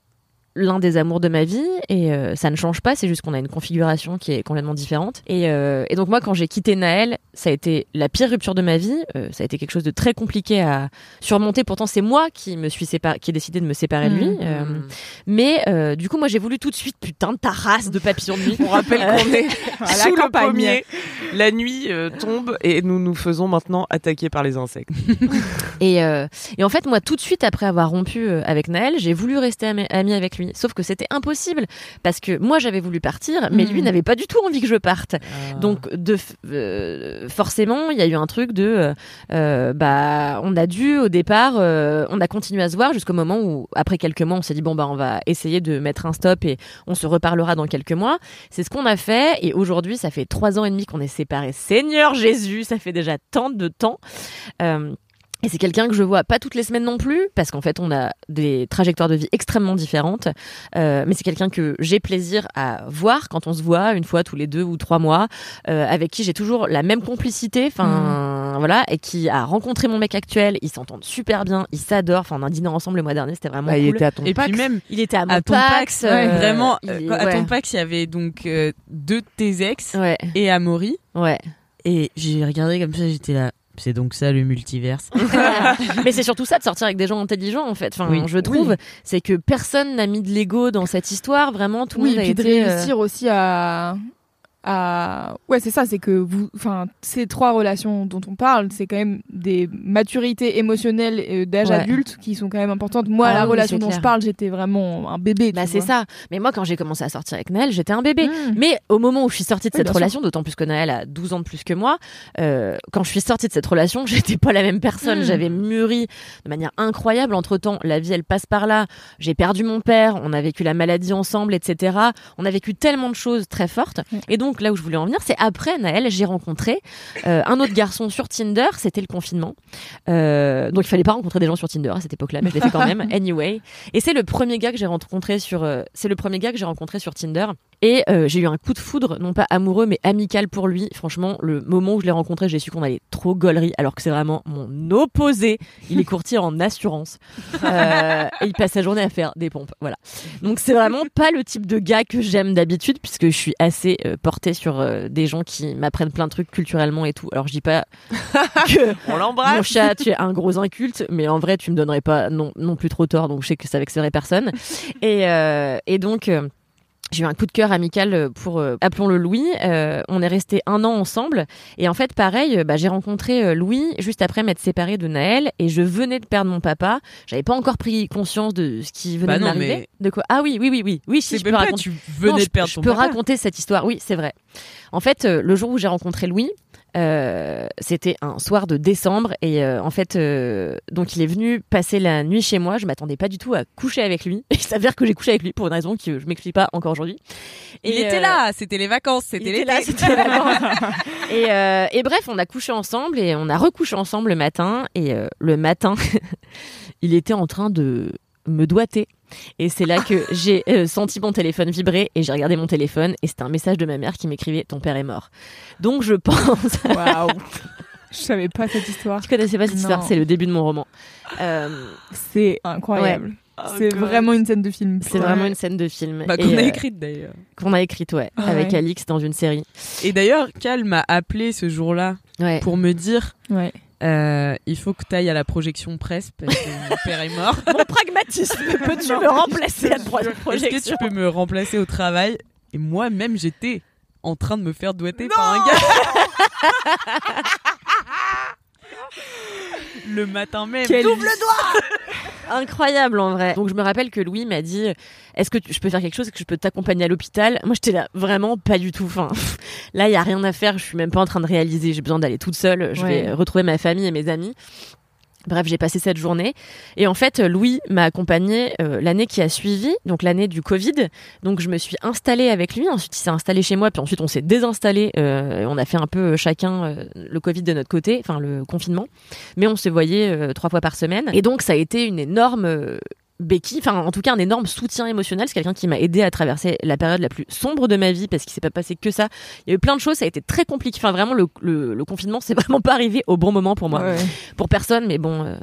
l'un des amours de ma vie et euh, ça ne change pas, c'est juste qu'on a une configuration qui est complètement différente. Et, euh, et donc moi, quand j'ai quitté Naël, ça a été la pire rupture de ma vie. Euh, ça a été quelque chose de très compliqué à surmonter. Pourtant, c'est moi qui me suis séparé, qui ai décidé de me séparer de lui. Mmh. Euh, mais du coup, moi, j'ai voulu tout de suite, putain de ta race de papillon de nuit. On rappelle qu'on est À la sous le pommier. La nuit tombe et nous nous faisons maintenant attaquer par les insectes. Et, et en fait, moi, tout de suite après avoir rompu avec Naël, j'ai voulu rester ami- amie avec lui. Sauf que c'était impossible parce que moi, j'avais voulu partir, mais lui Mhm. n'avait pas du tout envie que je parte. Donc, de, euh, forcément, il y a eu un truc de, euh, euh, bah, on a dû au départ, euh, on a continué à se voir jusqu'au moment où, après quelques mois, on s'est dit bon bah, on va essayer de mettre un stop et on se reparlera dans quelques mois. C'est ce qu'on a fait et aujourd'hui, ça fait trois ans et demi qu'on est séparés. Seigneur Jésus, ça fait déjà tant de temps. Et c'est quelqu'un que je vois pas toutes les semaines non plus, parce qu'en fait, on a des trajectoires de vie extrêmement différentes. Euh, mais c'est quelqu'un que j'ai plaisir à voir quand on se voit une fois tous les deux ou trois mois, euh, avec qui j'ai toujours la même complicité, enfin voilà, et qui a rencontré mon mec actuel. Ils s'entendent super bien, ils s'adorent. Enfin, on a dîné ensemble le mois dernier, c'était vraiment Bah, il cool. était à ton Et Pax. puis même Il était à mon à ton Pax, Pax, euh, vraiment, il euh, est- à ton ouais. Pax, il y avait donc euh, deux de tes ex Ouais, et Amaury. ouais. Et j'ai regardé comme ça, j'étais là. C'est donc ça le multiverse. mais c'est surtout ça de sortir avec des gens intelligents en fait. Enfin, Oui. je trouve, c'est que personne n'a mis de l'ego dans cette histoire. Vraiment, tout le Oui, monde et a puis de été. euh, réussir aussi à à ouais c'est ça c'est que vous enfin ces trois relations dont on parle c'est quand même des maturités émotionnelles et d'âge Ouais. adulte qui sont quand même importantes moi Ah la oui, relation dont clair. je parle j'étais vraiment un bébé Bah c'est ça. Mais moi quand j'ai commencé à sortir avec Naël, j'étais un bébé. Mmh. Mais au moment où je suis sortie de Oui, cette relation, d'autant plus que Naël a 12 ans de plus que moi, euh, quand je suis sortie de cette relation, j'étais pas la même personne. Mm. J'avais mûri de manière incroyable. Entre temps, la vie elle passe par là. J'ai perdu mon père, on a vécu la maladie ensemble, etc. On a vécu tellement de choses très fortes. Et donc là où je voulais en venir, c'est après Naël, j'ai rencontré euh, un autre garçon sur Tinder. C'était le confinement. Euh, donc il fallait pas rencontrer des gens sur Tinder à cette époque-là, mais je l'ai fait quand même. Anyway. Et c'est le premier gars que j'ai rencontré sur, euh, c'est le premier gars que j'ai rencontré sur Tinder. Et euh, j'ai eu un coup de foudre, non pas amoureux, mais amical pour lui. Franchement, le moment où je l'ai rencontré, j'ai su qu'on allait trop gaulerie, alors que c'est vraiment mon opposé. Il est courtier en assurance. Euh, et il passe sa journée à faire des pompes. Voilà. Donc c'est vraiment pas le type de gars que j'aime d'habitude, puisque je suis assez euh, portée sur des gens qui m'apprennent plein de trucs culturellement et tout. Alors je dis pas que On l'embrasse. mon chat, tu es un gros inculte, mais en vrai, tu me donnerais pas non, non plus trop tort, donc je sais que ça vexerait personne. Et, euh, et donc, euh, j'ai eu un coup de cœur amical pour, euh, appelons-le Louis. Euh, on est resté un an ensemble. Et en fait, pareil, euh, bah, j'ai rencontré euh, Louis juste après m'être séparée de Naël. Et je venais de perdre mon papa. J'avais pas encore pris conscience de ce qui venait Bah de non, m'arriver. mais- De quoi? Ah oui, oui, oui, oui. Oui, si, je peux même pas, raconter. tu venais je, de perdre je ton peux papa. raconter cette histoire. Oui, c'est vrai. En fait, euh, le jour où j'ai rencontré Louis, euh, c'était un soir de décembre et euh, en fait, euh, donc il est venu passer la nuit chez moi. Je m'attendais pas du tout à coucher avec lui. Il s'avère que j'ai couché avec lui pour une raison que je m'explique pas encore aujourd'hui. Il était euh, là, c'était les vacances, c'était était l'été. là, les vacances. et, euh, et bref, on a couché ensemble et on a recouché ensemble le matin. Et euh, le matin, il était en train de me doiter. Et c'est là que j'ai euh, senti mon téléphone vibrer et j'ai regardé mon téléphone et c'était un message de ma mère qui m'écrivait ton père est mort. Donc je pense, waouh je savais pas cette histoire tu connaissais pas cette Non. histoire, c'est le début de mon roman. Euh, c'est incroyable Oh, c'est vraiment une scène de film c'est vraiment une scène de film Bah, qu'on a euh, écrite d'ailleurs. qu'on a écrite ouais, Ah avec ouais. Alix dans une série. Et d'ailleurs, Cal m'a appelé ce jour-là Ouais. pour me dire ouais euh, il faut que tu ailles à la projection presse parce que mon père est mort. Mon pragmatisme, peux-tu me remplacer à trois Est-ce que tu peux me remplacer au travail Et moi-même, j'étais en train de me faire douetter par un gars. Le matin même. Quel- Double doigt Incroyable en vrai. Donc je me rappelle que Louis m'a dit est-ce que tu- je peux faire quelque chose Est-ce que je peux t'accompagner à l'hôpital? Moi j'étais là vraiment pas du tout. Enfin, là il y a rien à faire. Je suis même pas en train de réaliser. J'ai besoin d'aller toute seule. Je Ouais. vais retrouver ma famille et mes amis. Bref, j'ai passé cette journée et en fait, Louis m'a accompagné euh, l'année qui a suivi, donc l'année du Covid. Donc je me suis installée avec lui. Ensuite, il s'est installé chez moi, puis ensuite on s'est désinstallé. Euh, on a fait un peu chacun euh, le Covid de notre côté, enfin le confinement. Mais on se voyait euh, trois fois par semaine. Et donc ça a été une énorme euh, béquille, enfin en tout cas un énorme soutien émotionnel. C'est quelqu'un qui m'a aidé à traverser la période la plus sombre de ma vie parce qu'il s'est pas passé que ça. Il y a eu plein de choses, ça a été très compliqué. Enfin vraiment le, le, le confinement, c'est vraiment pas arrivé au bon moment pour moi Ouais. pour personne, mais bon, euh,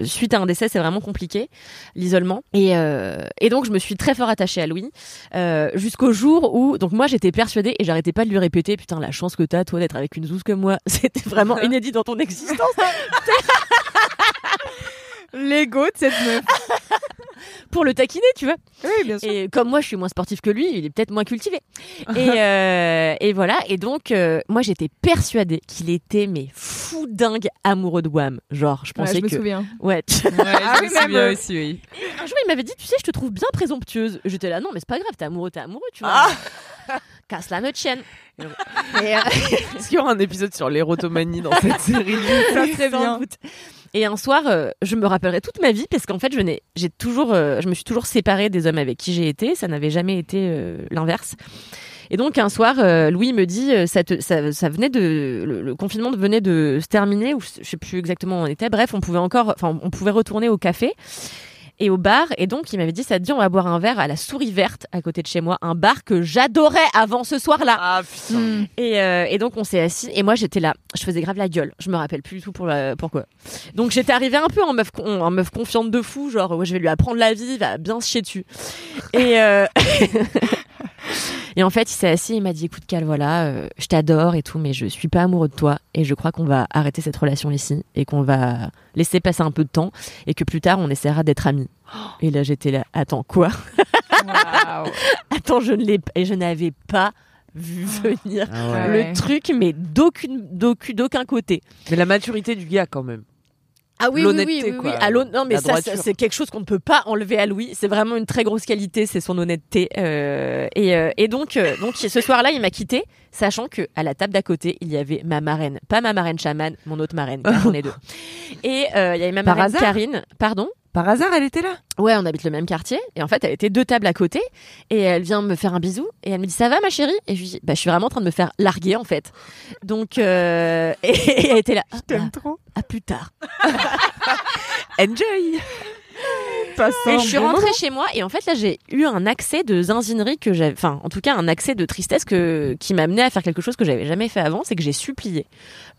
euh, suite à un décès, c'est vraiment compliqué, l'isolement. Et, euh, et donc, je me suis très fort attachée à Louis, euh, jusqu'au jour où, donc moi, j'étais persuadée, et j'arrêtais pas de lui répéter, putain, la chance que t'as, toi, d'être avec une zouze comme moi, c'était vraiment inédit dans ton existence. L'ego de cette meuf pour le taquiner, tu vois. oui bien sûr Et comme moi, je suis moins sportif que lui, il est peut-être moins cultivé. Et, euh, et voilà. Et donc, euh, moi, j'étais persuadée qu'il était mais fou dingue amoureux de Wham. Genre, je Ouais, pensais je me que souviens ouais. Ouais, Ah je me même, souviens euh, aussi, oui. Un jour, il m'avait dit, tu sais, je te trouve bien présomptueuse. J'étais là, non, mais c'est pas grave, t'es amoureux, t'es amoureux, tu vois. Casse la notre euh, Est-ce qu'il y aura un épisode sur l'érotomanie dans cette série? Ça serait bien doute. Et un soir, euh, je me rappellerai toute ma vie parce qu'en fait, je n'ai, j'ai toujours, euh, je me suis toujours séparée des hommes avec qui j'ai été. Ça n'avait jamais été euh, l'inverse. Et donc un soir, Louis me dit, ça, venait de, le, le confinement venait de se terminer ou je sais plus exactement où on était. Bref, on pouvait encore, enfin, on pouvait retourner au café et au bar. Et donc, il m'avait dit, ça te dit, on va boire un verre à la Souris Verte à côté de chez moi, un bar que j'adorais avant ce soir-là. Ah putain. Hmm. Et, euh, et donc on s'est assis et moi j'étais là, je faisais grave la gueule, je me rappelle plus du tout pour la- pourquoi. Donc j'étais arrivée un peu en meuf, con- en meuf confiante de fou, genre ouais, je vais lui apprendre la vie, il va bien se chier dessus. Et euh, et en fait il s'est assis, il m'a dit écoute Cal voilà, euh, je t'adore et tout, mais je suis pas amoureux de toi et je crois qu'on va arrêter cette relation ici et qu'on va laisser passer un peu de temps et que plus tard on essaiera d'être amis. Et là j'étais là, attends quoi? Waouh. Attends je ne l'ai et je n'avais pas vu venir Ah ouais. Ouais. le truc, mais d'aucune, d'aucun, d'aucun côté. Mais la maturité du gars, quand même. Ah oui, oui, oui, oui, quoi. oui. À non, mais ça, c'est quelque chose qu'on ne peut pas enlever à Louis. C'est vraiment une très grosse qualité, c'est son honnêteté. Euh, et, euh, et donc, euh, donc ce soir-là, il m'a quitté, sachant que à la table d'à côté, il y avait ma marraine, pas ma marraine chamane, mon autre marraine, car ai deux. Et euh, il y avait ma Par marraine hasard Karine, pardon. Par hasard, elle était là? Ouais, on habite le même quartier. Et en fait, elle était deux tables à côté. Et elle vient me faire un bisou. Et elle me dit, ça va, ma chérie? Et je lui dis, bah, je suis vraiment en train de me faire larguer, en fait. Donc, euh... et elle était là. Je T'aimes trop. À plus tard. Enjoy Et je suis rentrée chez moi et en fait là j'ai eu un accès de zinzinerie que j'avais, enfin en tout cas un accès de tristesse que qui m'a amené à faire quelque chose que j'avais jamais fait avant, c'est que j'ai supplié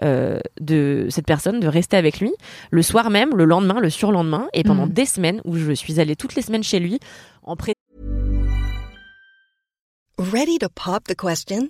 euh, de cette personne de rester avec lui le soir même, le lendemain, le surlendemain et pendant Mhm. des semaines où je suis allée toutes les semaines chez lui en pré Ready to pop the question?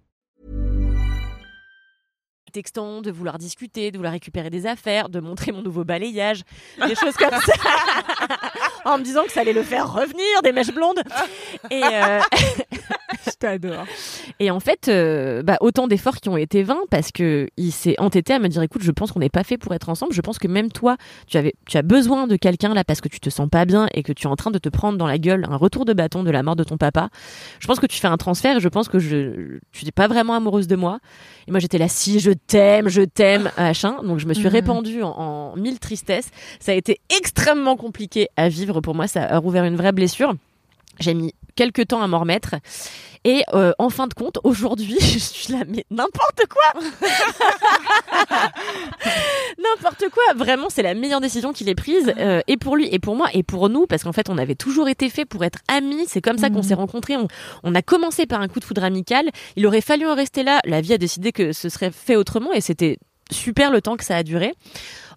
Textant, de vouloir discuter, de vouloir récupérer des affaires, de montrer mon nouveau balayage, des choses comme ça, en me disant que ça allait le faire revenir, des mèches blondes. Euh, Je t'adore. et en fait, euh, bah, autant d'efforts qui ont été vains parce que il s'est entêté à me dire, écoute, je pense qu'on n'est pas fait pour être ensemble. Je pense que même toi, tu avais, tu as besoin de quelqu'un là parce que tu te sens pas bien et que tu es en train de te prendre dans la gueule un retour de bâton de la mort de ton papa. Je pense que tu fais un transfert et je pense que je, tu n'es pas vraiment amoureuse de moi. Et moi, j'étais là, si, je t'aime, je t'aime, machin. Donc, je me suis Mhm. répandue en, en mille tristesses. Ça a été extrêmement compliqué à vivre pour moi. Ça a rouvert une vraie blessure. J'ai mis quelques temps à m'en remettre. Et euh, en fin de compte, aujourd'hui, je suis là, mais n'importe quoi N'importe quoi Vraiment, c'est la meilleure décision qu'il ait prise, euh, et pour lui, et pour moi, et pour nous, parce qu'en fait, on avait toujours été fait pour être amis. C'est comme ça qu'on Mhm. s'est rencontrés. On, on a commencé par un coup de foudre amical. Il aurait fallu en rester là. La vie a décidé que ce serait fait autrement, et c'était super le temps que ça a duré.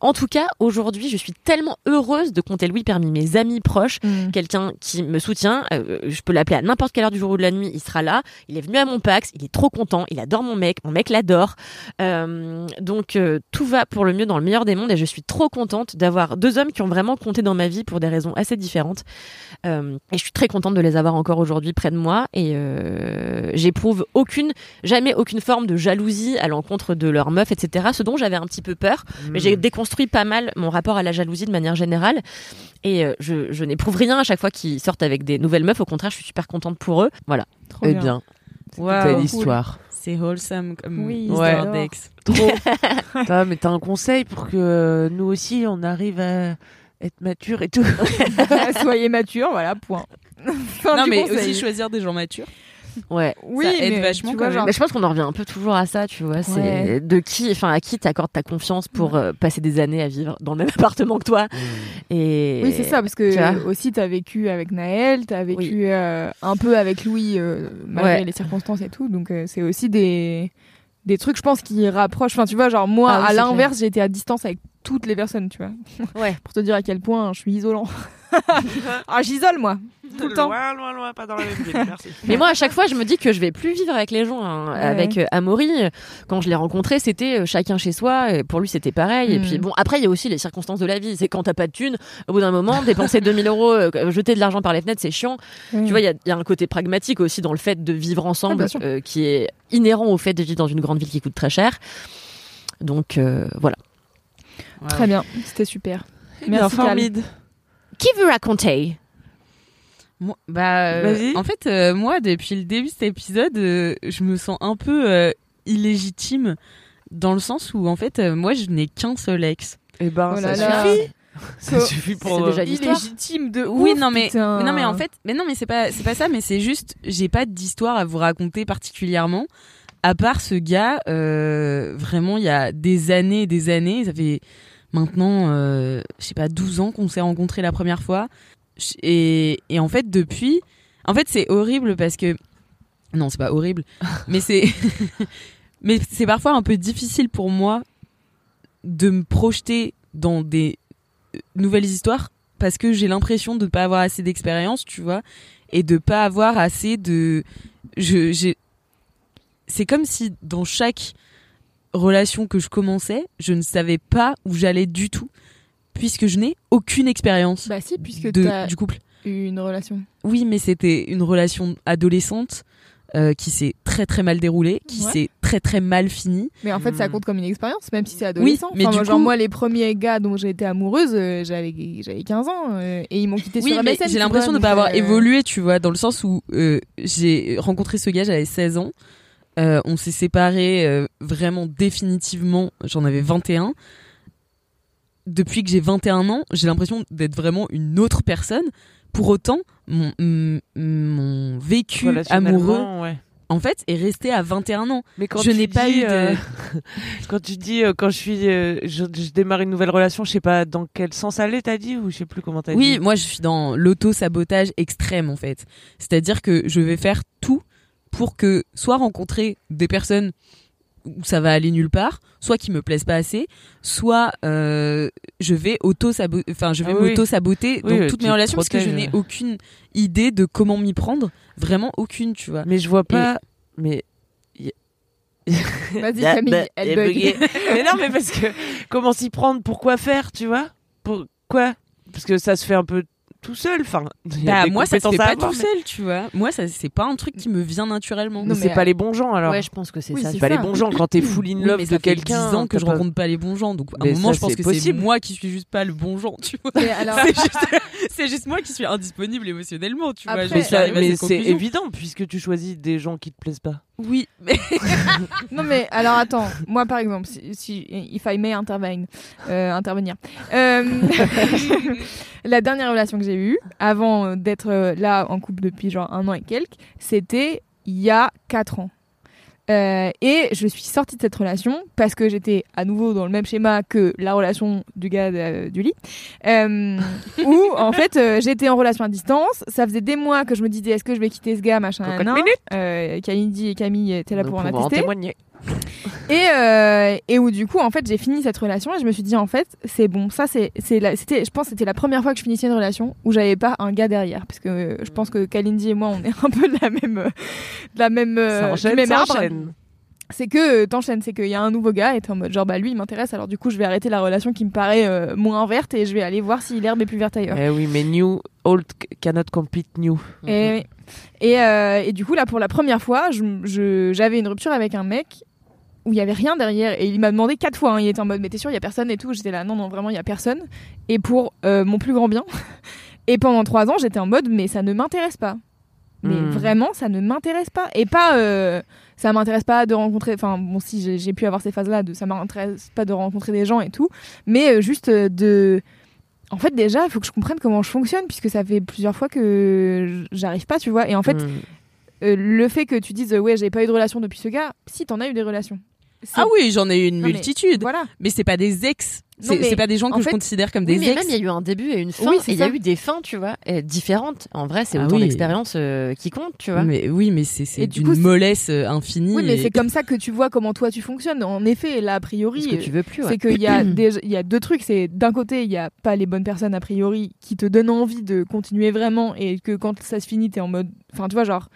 En tout cas, aujourd'hui, je suis tellement heureuse de compter Louis parmi mes amis proches Mm. quelqu'un qui me soutient. euh, je peux l'appeler à n'importe quelle heure du jour ou de la nuit, il sera là. Il est venu à mon Pax, il est trop content, il adore mon mec, mon mec l'adore. Euh, donc euh, tout va pour le mieux dans le meilleur des mondes et je suis trop contente d'avoir deux hommes qui ont vraiment compté dans ma vie pour des raisons assez différentes. Et je suis très contente de les avoir encore aujourd'hui près de moi et j'éprouve aucune, jamais aucune forme de jalousie à l'encontre de leur meuf, etc. Ce dont j'avais un petit peu peur, mais j'ai déconstruit pas mal mon rapport à la jalousie de manière générale. Et euh, je, je n'éprouve rien à chaque fois qu'ils sortent avec des nouvelles meufs. Au contraire, je suis super contente pour eux. Voilà. Trop Eh bien. bien, Waouh. belle cool. histoire. C'est wholesome comme Oui, j'adore. d'ex. Trop. Putain, mais t'as un conseil pour que nous aussi, on arrive à être mature et tout. Soyez mature, voilà, point. Fin Non, du mais conseil. aussi choisir des gens matures. Ouais. oui, ça aide mais vachement tu vois, genre, Mais je pense qu'on en revient un peu toujours à ça, tu vois. C'est Ouais. de qui, enfin, à qui t'accordes ta confiance pour euh, passer des années à vivre dans le même appartement que toi. Et Oui, c'est ça, parce Tu que aussi, t'as vécu avec Naël, t'as vécu euh, un peu avec Louis, euh, malgré Ouais. les circonstances et tout. Donc, euh, c'est aussi des, des trucs, je pense, qui rapprochent. Enfin, tu vois, genre, moi, Ah oui, à l'inverse, j'ai été à distance avec toutes les personnes, tu vois. Ouais. Pour te dire à quel point je suis isolant. ah, j'isole, moi, tout le temps. Loin, loin, loin, pas dans la même ville. Merci. Mais moi, à chaque fois, je me dis que je vais plus vivre avec les gens. hein. Ouais. Avec euh, Amaury, euh, quand je l'ai rencontré, c'était euh, chacun chez soi. Et pour lui, c'était pareil. Et Mm. puis bon, après, il y a aussi les circonstances de la vie. C'est quand t'as pas de thunes, au bout d'un moment, dépenser 2000 euros, euh, jeter de l'argent par les fenêtres, c'est chiant. Tu vois, il y a, il y a un côté pragmatique aussi dans le fait de vivre Ah, ensemble, bien euh, qui est inhérent au fait de vivre dans une grande ville qui coûte très cher. Donc euh, voilà. Très bien, c'était super. Merci. Formide. Qui veut raconter? Moi, bah, euh, en fait, euh, moi, depuis le début de cet épisode, euh, je me sens un peu euh, illégitime dans le sens où en fait euh, moi je n'ai qu'un seul ex. Et ben Oh ça là là. suffit. Ça suffit pour. Déjà illégitime de Oui, ouf, non mais, putain. non mais en fait, mais non mais c'est pas c'est pas ça, mais c'est juste j'ai pas d'histoire à vous raconter particulièrement. À part ce gars, euh, vraiment il y a des années et des années, ça fait maintenant euh, je sais pas 12 ans qu'on s'est rencontrés la première fois et, et en fait depuis, en fait c'est horrible parce que non c'est pas horrible, mais c'est mais c'est parfois un peu difficile pour moi de me projeter dans des euh, nouvelles histoires parce que j'ai l'impression de ne pas avoir assez d'expérience, tu vois, et de pas avoir assez de. Je, j'ai. C'est comme si dans chaque relation que je commençais, je ne savais pas où j'allais du tout, puisque je n'ai aucune expérience Bah si, puisque de- t'as du couple. eu une relation. Oui, mais c'était une relation adolescente euh, qui s'est très très mal déroulée, qui Ouais. s'est très très mal finie. Mais en fait, ça Hmm. compte comme une expérience, même si c'est adolescent. mais Enfin, du genre, coup- moi, les premiers gars dont j'ai été amoureuse, euh, j'avais j'avais 15 ans euh, et ils m'ont quitté Oui, sur mais MSN. j'ai l'impression de ne pas avoir euh, évolué, tu vois, dans le sens où euh, j'ai rencontré ce gars, j'avais 16 ans. Euh, on s'est séparés euh, vraiment définitivement, j'en avais 21. Depuis que j'ai 21 ans, j'ai l'impression d'être vraiment une autre personne. Pour autant, mon, vécu amoureux, ouais. en fait, est resté à 21 ans. Mais quand je tu n'ai pas dis, eu de... euh, quand tu dis quand je suis euh, je, je démarre une nouvelle relation, je sais pas dans quel sens aller, t'as dit ou je sais plus comment t'as Oui, dit. moi je suis dans l'auto-sabotage extrême en fait. C'est-à-dire que je vais faire tout pour que soit rencontrer des personnes où ça va aller nulle part, soit qui me plaisent pas assez, soit euh, je vais auto saboter enfin je vais Ah oui. m'auto saboter Oui, dans toutes mes relations parce que je n'ai aucune idée de comment m'y prendre, vraiment aucune, tu vois. Mais je vois pas. Mais Vas-y, Bah, Camille, bah, elle bug. mais non, mais parce que comment s'y prendre Pourquoi faire Tu vois? Pourquoi? Parce que ça se fait un peu tout seul. Enfin, Bah, moi ça se fait pas avoir, tout mais- seul, tu vois. Moi ça c'est pas un truc qui me vient naturellement. Mais c'est pas les bons gens alors. Ouais, je pense que c'est Oui, ça. c'est pas ça. les bons gens quand t'es full in Oui, love mais de ça fait quelqu'un. 10 ans que je rencontre pas les bons gens. Donc, à un moment, ça, je pense que c'est possible. moi qui suis juste pas le bon genre, tu vois. Alors, C'est juste, moi qui suis indisponible émotionnellement, tu vois. Après- Mais, c'est évident puisque tu choisis des gens qui te plaisent pas. Oui, mais non mais alors attends, moi par exemple, si, si if I may intervene, euh, intervenir, Euh, la dernière relation que j'ai eue avant euh, d'être là en couple depuis genre un an et quelques, c'était il y a quatre ans. Euh, et je suis sortie de cette relation parce que j'étais à nouveau dans le même schéma que la relation du gars de- du lit, euh, où en fait euh, j'étais en relation à distance. Ça faisait des mois que je me disais est-ce que je vais quitter ce gars machin. Cocotte minute. Euh, Camille et Camille étaient là pour en attester. témoigner. Et, euh, et où du coup en fait j'ai fini cette relation et je me suis dit en fait c'est bon ça c'est c'était je pense que c'était la première fois que je finissais une relation où j'avais pas un gars derrière parce que euh, je pense que Kalindi et moi on est un peu de la même euh, de la même euh, Ça enchaîne, même ça arbre. enchaîne. c'est que euh, t'enchaînes c'est qu'il y a un nouveau gars et t'es en mode genre bah lui il m'intéresse alors du coup je vais arrêter la relation qui me paraît moins verte et je vais aller voir si l'herbe est plus verte ailleurs Eh oui, mais new old cannot compete new. et, et, et du coup, là, pour la première fois, je- je- j'avais une rupture avec un mec où il y avait rien derrière. Et il m'a demandé quatre fois. hein. il était en mode, mais t'es sûr, il y a personne et tout? J'étais là, non, non, vraiment, il y a personne. Et pour euh, mon plus grand bien. Et pendant trois ans, j'étais en mode, mais ça ne m'intéresse pas. Mais Hmm. vraiment, ça ne m'intéresse pas. Et pas, euh, ça m'intéresse pas de rencontrer. Enfin, bon, si j'ai- pu avoir ces phases-là, de ça m'intéresse pas de rencontrer des gens et tout. Mais euh, juste euh, de. En fait, déjà, il faut que je comprenne comment je fonctionne, puisque ça fait plusieurs fois que j'arrive pas, tu vois. Et en fait, Mm. euh, le fait que tu dises, euh, ouais, j'ai pas eu de relation depuis ce gars, si t'en as eu des relations. C'est- ah oui, j'en ai eu une Non, mais multitude. Voilà. Mais c'est pas des ex. C'est c'est pas des gens en que fait- je considère comme Oui, des mais ex. même il y a eu un début et une fin. Oui, et c'est il y a eu des fins, tu vois, euh, différentes. En vrai, c'est Ah autant oui. l'expérience euh, qui compte, tu vois. Mais oui, mais c'est c'est d'une c'est- mollesse euh, infinie. Oui, mais et- c'est comme ça que tu vois comment toi tu fonctionnes. En effet, là, a priori, Ce que tu veux plus, ouais. c'est qu'il y a des, il y a deux trucs. C'est d'un côté, il y a pas les bonnes personnes a priori qui te donnent envie de continuer vraiment et que quand ça se finit, t'es en mode, enfin, tu vois, genre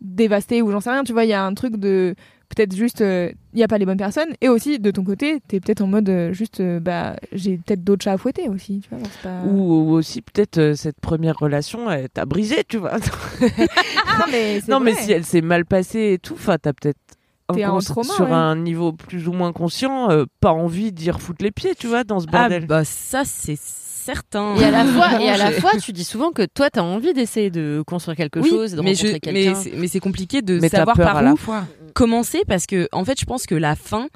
dévasté ou j'en sais rien. Tu vois, il y a un truc de peut-être juste, euh, il y a pas les bonnes personnes. Et aussi de ton côté, t'es peut-être en mode euh, juste, euh, bah, j'ai peut-être d'autres chats à fouetter aussi. Tu vois, pas... Ou, ou aussi peut-être euh, cette première relation elle t'a brisé, tu vois. non mais c'est non mais vrai. si elle s'est mal passée et tout, enfin t'as peut-être trauma, sur ouais. un niveau plus ou moins conscient, euh, pas envie d'y refoutre les pieds, tu vois, dans ce Ah bordel. bah ça c'est certain. Et à la fois, et à la fois, tu dis souvent que toi, t'as envie d'essayer de construire quelque Oui, chose, de mais rencontrer mais quelqu'un. c'est- mais c'est compliqué de Mais savoir par à la où fois. commencer parce que en fait je pense que la fin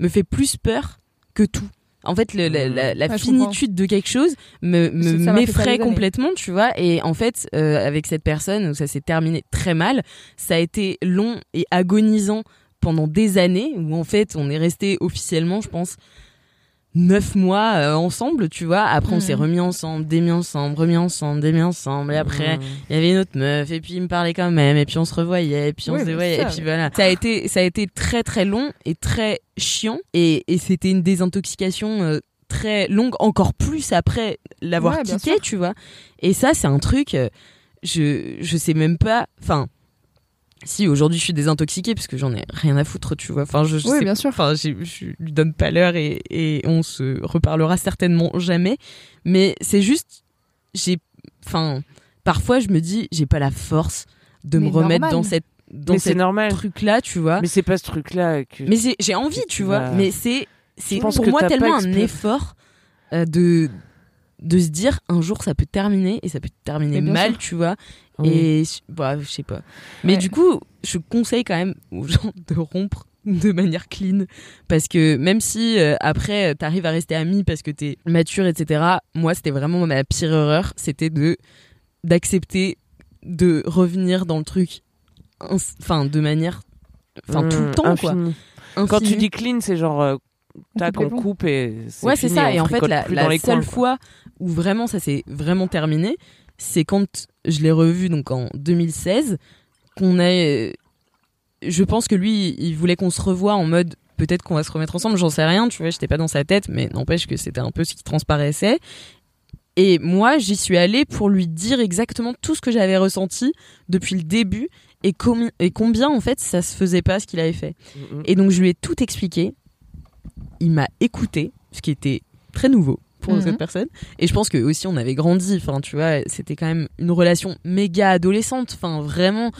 me fait plus peur que tout. En fait, le- la, la- la Ouais, je finitude de quelque chose me, me- m'effraie années. complètement, tu vois. Et en fait, euh, avec cette personne, où ça s'est terminé très mal, ça a été long et agonisant pendant des années, où en fait, on est resté officiellement, je pense, neuf mois euh, ensemble, tu vois. Après, on s'est Mhm. remis ensemble, démis ensemble, remis ensemble, démis ensemble. Et après, Mmh. il y avait une autre meuf et puis il me parlait quand même et puis on se revoyait et puis on Oui, se mais voyait ça, et puis voilà ça a été ça a été très très long et très chiant et, et c'était une désintoxication euh, très longue encore plus après l'avoir Ouais, quitté tu vois et ça c'est un truc euh, je je sais même pas enfin si aujourd'hui je suis désintoxiquée parce que j'en ai rien à foutre tu vois enfin je, je Oui, sais bien sûr. Enfin, je lui donne pas l'heure et, et on se reparlera certainement jamais. Mais c'est juste, j'ai, enfin, parfois je me dis, j'ai pas la force de Mais me remettre normal. dans cette, dans cette normal. truc-là, tu vois. Mais c'est pas ce truc-là que. Mais j'ai, envie, tu vois. vas- Mais c'est, c'est pour moi tellement un effort euh, de de se dire un jour ça peut terminer et ça peut terminer mal, sûr. tu vois. Oui. Et bah, je sais pas. Mais Ouais. du coup, je conseille quand même aux gens de rompre de manière clean parce que même si euh, après t'arrives à rester ami parce que t'es mature etc moi c'était vraiment ma pire erreur c'était de d'accepter de revenir dans le truc enfin de manière enfin tout le Mmh, temps quoi infini. Quand tu dis clean, c'est genre. euh, tac, on coupe et. ouais c'est ça et en fait la, seule coins, fois où vraiment ça s'est vraiment terminé c'est quand je l'ai revu donc en 2016 qu'on a euh, je pense que lui il voulait qu'on se revoie en mode peut-être qu'on va se remettre ensemble j'en sais rien tu vois j'étais pas dans sa tête mais n'empêche que c'était un peu ce qui transparaissait et moi j'y suis allée pour lui dire exactement tout ce que j'avais ressenti depuis le début et, combi- et combien en fait ça se faisait pas ce qu'il avait fait et donc je lui ai tout expliqué. Il m'a écouté, ce qui était très nouveau pour Mhm. cette personne. Et je pense que aussi on avait grandi. Enfin, tu vois, c'était quand même une relation méga adolescente. Enfin, vraiment.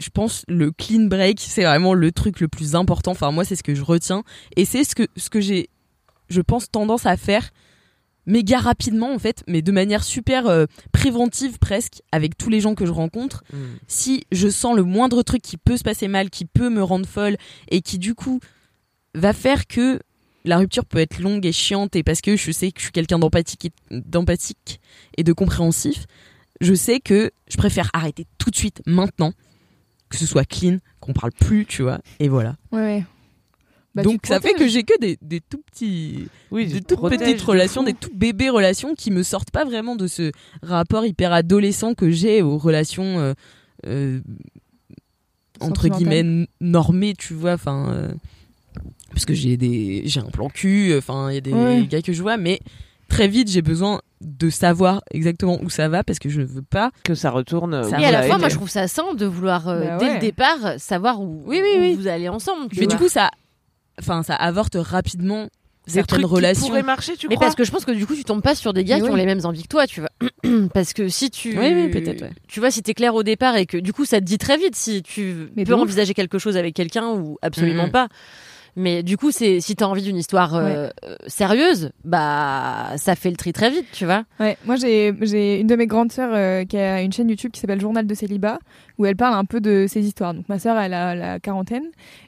Je pense le clean break, c'est vraiment le truc le plus important. Enfin, moi, c'est ce que je retiens. Et c'est ce que, ce que j'ai, je pense, tendance à faire méga rapidement, en fait, mais de manière super euh, préventive presque, avec tous les gens que je rencontre Mhm. si je sens le moindre truc qui peut se passer mal, qui peut me rendre folle et qui du coup va faire que la rupture peut être longue et chiante et parce que je sais que je suis quelqu'un d'empathique et, d'empathique et de compréhensif, je sais que je préfère arrêter tout de suite maintenant, que ce soit clean, qu'on parle plus, tu vois, et voilà. Ouais, ouais. Bah, Donc ça fait que j'ai que des, des tout petits Oui, des toutes protèges petites relations, des tout bébés relations qui me sortent pas vraiment de ce rapport hyper adolescent que j'ai aux relations euh, euh, entre guillemets normées, tu vois, enfin euh, parce que j'ai des j'ai un plan cul, enfin il y a des Ouais. gars que je vois, mais très vite j'ai besoin de savoir exactement où ça va parce que je ne veux pas Que ça retourne. Ça Et à la fois, moi, je trouve ça sain de vouloir, euh, Bah dès ouais. le départ, savoir où, Oui, oui, où oui. vous allez ensemble. tu mais vois. du coup ça enfin ça avorte rapidement Des certaines trucs qui relations. pourraient marcher, tu Mais crois parce que je pense que du coup, tu tombes pas sur des gars qui ont oui. les mêmes envies que toi, tu vois. parce que si tu. Oui, oui, peut-être, ouais. Tu vois, si t'es clair au départ et que du coup, ça te dit très vite si tu Mais peux envisager quelque chose avec quelqu'un ou absolument pas. Mais du coup, c'est si t'as envie d'une histoire euh, sérieuse, bah ça fait le tri très vite, tu vois. Ouais, moi j'ai j'ai une de mes grandes sœurs euh, qui a une chaîne YouTube qui s'appelle Journal de célibat où elle parle un peu de ses histoires. Donc ma sœur elle a la quarantaine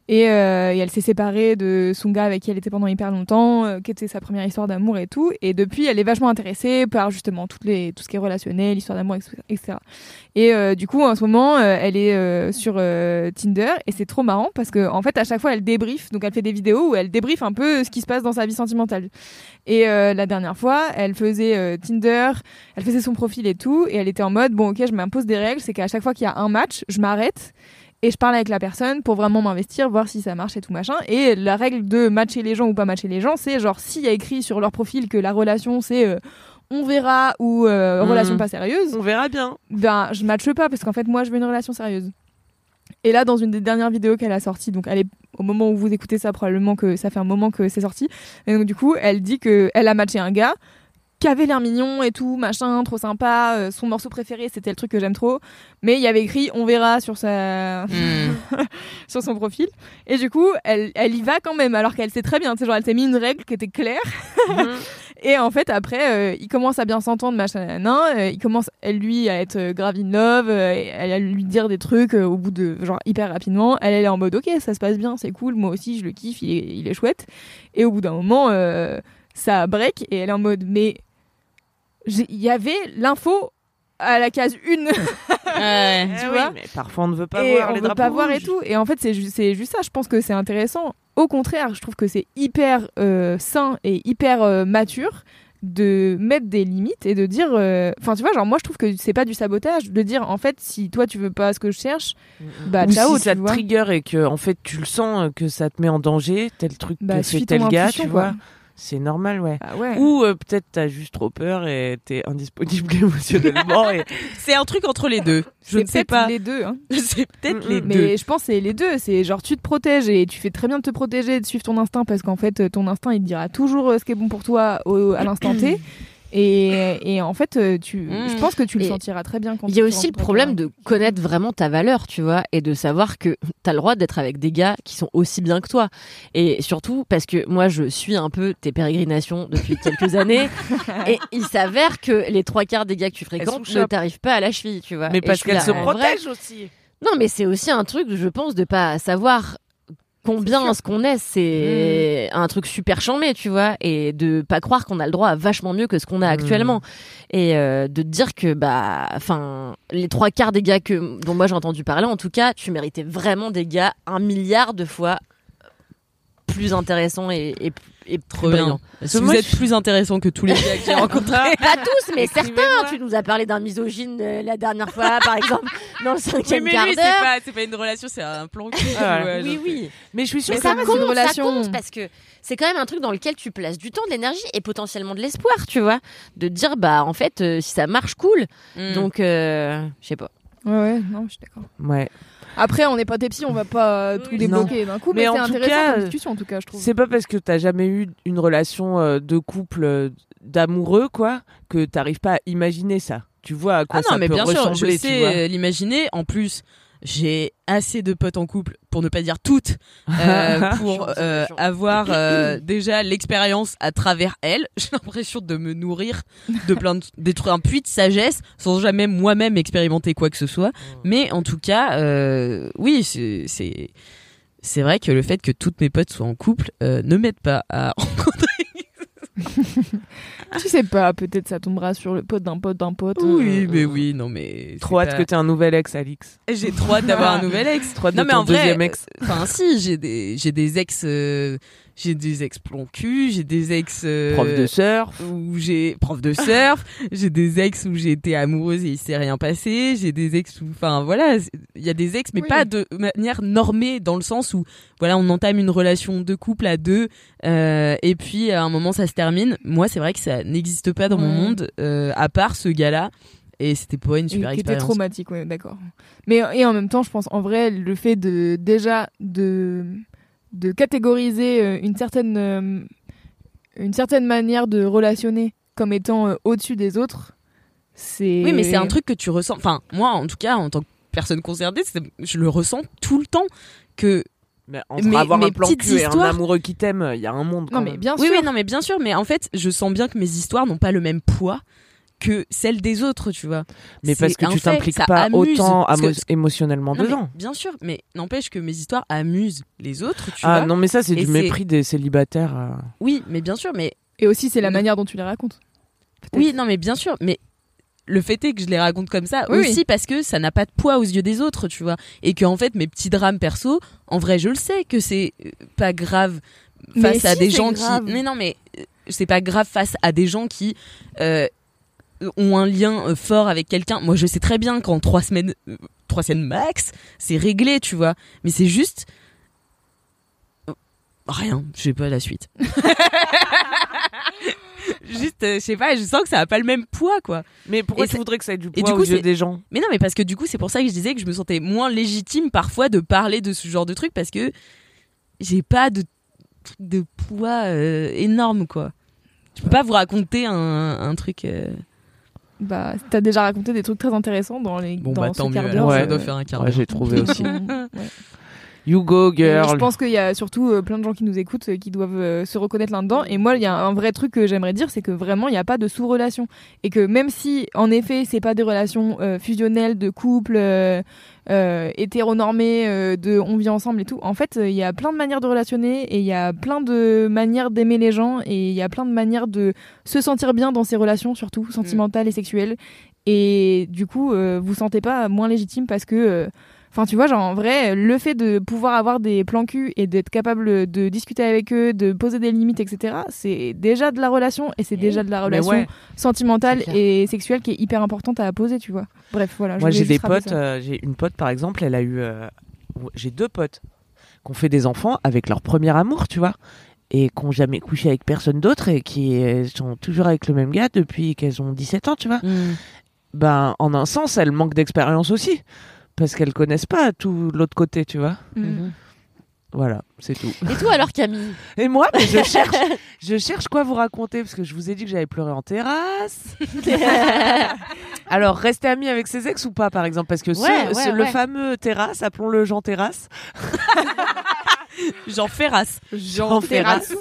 et, euh, elle s'est séparée de son gars avec qui elle était pendant hyper longtemps, euh, qui était sa première histoire d'amour et tout. Et depuis elle est vachement intéressée par justement tout ce qui est relationnel, l'histoire d'amour, etc. Et euh, du coup en ce moment elle est sur Tinder et c'est trop marrant parce que en fait à chaque fois elle débriefe, donc elle fait des vidéos où elle débriefe un peu ce qui se passe dans sa vie sentimentale. Et la dernière fois, elle faisait Tinder, elle faisait son profil et tout, et elle était en mode bon ok, je m'impose des règles, c'est qu'à chaque fois qu'il y a un match, je m'arrête et je parle avec la personne pour vraiment m'investir, voir si ça marche et tout machin. Et la règle de matcher les gens ou pas matcher les gens, c'est genre s'il y a écrit sur leur profil que la relation c'est euh, on verra ou euh, Mhm. relation pas sérieuse, On verra bien. ben je matche pas parce qu'en fait moi je veux une relation sérieuse. Et là dans une des dernières vidéos qu'elle a sorties, donc elle est au moment où vous écoutez ça probablement que ça fait un moment que c'est sorti. Et donc du coup elle dit que elle a matché un gars qui avait l'air mignon et tout machin, trop sympa. euh, son morceau préféré c'était le truc que j'aime trop, mais il y avait écrit on verra sur sa Hmm. sur son profil. Et du coup elle elle y va quand même alors qu'elle sait très bien, genre elle s'est mis une règle qui était claire. Mhm. Et en fait, après, euh, ils commencent à bien s'entendre, machin, nan, euh, il commence, elle, lui, à être euh, grave in love, euh, elle à lui dire des trucs au bout de, genre, hyper rapidement. Elle, elle est en mode, ok, ça se passe bien, c'est cool, moi aussi, je le kiffe, il est, il est chouette. Et au bout d'un moment, ça break, et elle est en mode, mais il y avait l'info à la case 1. Ouais. tu Eh vois oui, mais parfois on ne veut pas et voir on les veut pas voir et tout. Et en fait, c'est ju- c'est juste ça. Je pense que c'est intéressant. Au contraire, je trouve que c'est hyper euh, sain et hyper euh, mature de mettre des limites et de dire. euh, Enfin, tu vois, genre moi, je trouve que c'est pas du sabotage de dire en fait, si toi tu veux pas ce que je cherche, bah Ou ciao, si ça tu te vois. trigger et que en fait tu le sens que ça te met en danger, tel truc Bah, que fait tel gars, tu quoi. vois. C'est normal, ouais. Ah ouais. Ou euh, peut-être t'as juste trop peur et t'es indisponible émotionnellement. et... C'est un truc entre les deux. Je ne sais pas. les deux. Hein. C'est peut-être Mm, les Mais deux. je pense que c'est les deux. C'est genre tu te protèges et tu fais très bien de te protéger et de suivre ton instinct parce qu'en fait euh, ton instinct il te dira toujours euh, ce qui est bon pour toi au- à l'instant T. Et, et en fait, euh, tu, Mm. je pense que tu le Et sentiras très bien quand Il y a tu aussi le problème de connaître vraiment ta valeur, tu vois, et de savoir que t'as le droit d'être avec des gars qui sont aussi bien que toi. Et surtout parce que moi, je suis un peu tes pérégrinations depuis quelques années, et il s'avère que les trois quarts des gars que tu fréquentes ne t'arrivent pas à la cheville, tu vois. Mais Et parce je suis qu'elle là, se en vrai- protège aussi. Non, mais c'est aussi un truc, je pense, de pas savoir combien ce qu'on est, c'est un truc super chambé, tu vois, et de pas croire qu'on a le droit à vachement mieux que ce qu'on a actuellement, et euh, de te dire que bah, enfin, les trois quarts des gars que dont moi j'ai entendu parler, en tout cas, tu méritais vraiment des gars un milliard de fois plus intéressants et, et, et plus Trop bien. brillants. Si vous moi, êtes plus intéressant que tous les gars que j'ai rencontrés. Pas tous, mais certains. Écrivez-moi. Tu nous as parlé d'un misogyne euh, la dernière fois, par exemple, dans le Oui, cinquième mais quart lui, c'est d'heure. pas, c'est pas une relation, c'est un plan cul. Ah, Ouais, Oui, genre. oui. Mais je suis sûre Mais que ça c'est une compte, ça relation. compte parce que c'est quand même un truc dans lequel tu places du temps, de l'énergie et potentiellement de l'espoir, tu vois. De te dire, bah en fait, euh, si ça marche, cool. Mm. Donc, euh, je sais pas. Ouais, ouais, non, je suis d'accord. Ouais. Après, on n'est pas des petits, on va pas euh, tout débloquer d'un coup, mais, c'est intéressant cas, comme discussion en tout cas, je trouve. C'est pas parce que t'as jamais eu une relation euh, de couple euh, d'amoureux, quoi, que t'arrives pas à imaginer ça. Tu vois à quoi Ah non, ça mais peut bien sûr, je sais l'imaginer. En plus, j'ai assez de potes en couple, pour ne pas dire toutes, euh, pour euh, avoir euh, déjà l'expérience à travers elles. J'ai l'impression de me nourrir de plein de, d'être un puits de sagesse sans jamais moi-même expérimenter quoi que ce soit. Mais en tout cas, euh, oui, c'est c'est c'est vrai que le fait que toutes mes potes soient en couple euh, ne m'aide pas à rencontrer. Tu sais pas, peut-être ça tombera sur le pote d'un pote d'un pote. Oui, euh, mais oui, non mais Trop hâte pas- que t'aies un nouvel ex, Alix. J'ai trop hâte d'avoir un nouvel ex. Trop hâte Non de mais ton en vrai, deuxième ex. euh, enfin si, j'ai des j'ai des ex, euh, j'ai des ex plomb cul, j'ai des ex euh, Prof de surf. où j'ai prof de surf, j'ai des ex où j'ai été amoureuse et il s'est rien passé, j'ai des ex où, enfin voilà, il y a des ex mais Oui. pas de manière normée dans le sens où voilà on entame une relation de couple à deux euh, et puis à un moment ça se termine. Moi c'est vrai que ça n'existe pas dans mon monde euh, à part ce gars-là et c'était pas une Et super qui était expérience. traumatique, ouais, d'accord. Mais et en même temps, je pense en vrai le fait de déjà de de catégoriser euh, une certaine euh, une certaine manière de relationner comme étant euh, au-dessus des autres, c'est Oui, mais c'est un truc que tu ressens. Enfin, moi, en tout cas, en tant que personne concernée, c'est- je le ressens tout le temps que. Mais entre Mais- avoir mes un plan cul et un amoureux qui t'aime, il y a un monde. Quand Non mais même. bien Oui, sûr. oui, non, mais bien sûr. Mais en fait, je sens bien que mes histoires n'ont pas le même poids que celles des autres, tu vois. Mais parce que tu t'impliques pas amuse, autant que- émotionnellement Non, dedans. bien sûr, mais n'empêche que mes histoires amusent les autres, tu Ah vois. non, mais ça, c'est du mépris des célibataires. euh. Oui, mais bien sûr, mais Et aussi c'est la manière dont tu les racontes. Oui, non, mais bien sûr, mais le fait est que je les raconte comme ça Oui, aussi oui. parce que ça n'a pas de poids aux yeux des autres, tu vois. Et que en fait, mes petits drames perso, en vrai, je le sais que c'est euh, pas grave Mais face à si, des gens grave. qui. Mais non, mais euh, c'est pas grave face à des gens qui euh, ont un lien euh, fort avec quelqu'un. Moi, je sais très bien qu'en trois semaines, euh, trois semaines max, c'est réglé, tu vois. Mais c'est juste. euh, Rien, je sais pas la suite. Juste, euh, je sais pas, je sens que ça a pas le même poids, quoi. Mais pourquoi Et tu voudrais que ça ait du et poids du coup, aux yeux c'est- des gens? Mais non, mais parce que du coup, c'est pour ça que je disais que je me sentais moins légitime parfois de parler de ce genre de truc parce que j'ai pas de poids euh, énorme, quoi. Je peux pas vous raconter un, un truc. euh, Bah t'as déjà raconté des trucs très intéressants dans les Bon, dans bah ce tant mieux. quart alors, d'heure. Ouais. ça doit faire un quart Ouais, d'heure. j'ai trouvé aussi. Ouais. You go, Et girl. Je pense qu'il y a surtout euh, plein de gens qui nous écoutent euh, qui doivent euh, se reconnaître là-dedans. Et moi, il y a un vrai truc que j'aimerais dire, c'est que vraiment, il n'y a pas de sous-relation. Et que même si, en effet, c'est pas des relations euh, fusionnelles de couple euh, euh, hétéronormées, euh, de on vit ensemble et tout, en fait, euh, il y a plein de manières de relationner et il y a plein de manières d'aimer les gens et il y a plein de manières de se sentir bien dans ces relations, surtout sentimentales et sexuelles. Et du coup, euh, vous sentez pas moins légitime parce que. Enfin, tu vois, genre en vrai, le fait de pouvoir avoir des plans cul et d'être capable de discuter avec eux, de poser des limites, etc., c'est déjà de la relation et c'est déjà de la relation ouais. sentimentale et sexuelle qui est hyper importante à poser, tu vois. Bref, voilà. Moi, j'ai des potes. euh, j'ai une pote, par exemple, elle a eu. euh, j'ai deux potes qui ont fait des enfants avec leur premier amour, tu vois, et qui n'ont jamais couché avec personne d'autre et qui sont toujours avec le même gars depuis qu'elles ont 17 ans, tu vois. Mm. Ben, en un sens, elles manquent d'expérience aussi. Parce qu'elles connaissent pas tout l'autre côté, tu vois. Mhm. Voilà, c'est tout. Et toi alors Camille? Et moi, mais je cherche, je cherche quoi vous raconter parce que je vous ai dit que j'avais pleuré en terrasse. Alors, rester ami avec ses ex ou pas, par exemple, parce que ce- Ouais, ce- ouais, le fameux terrasse, appelons-le Jean Terrasse, Jean Ferras. Jean Terrasse,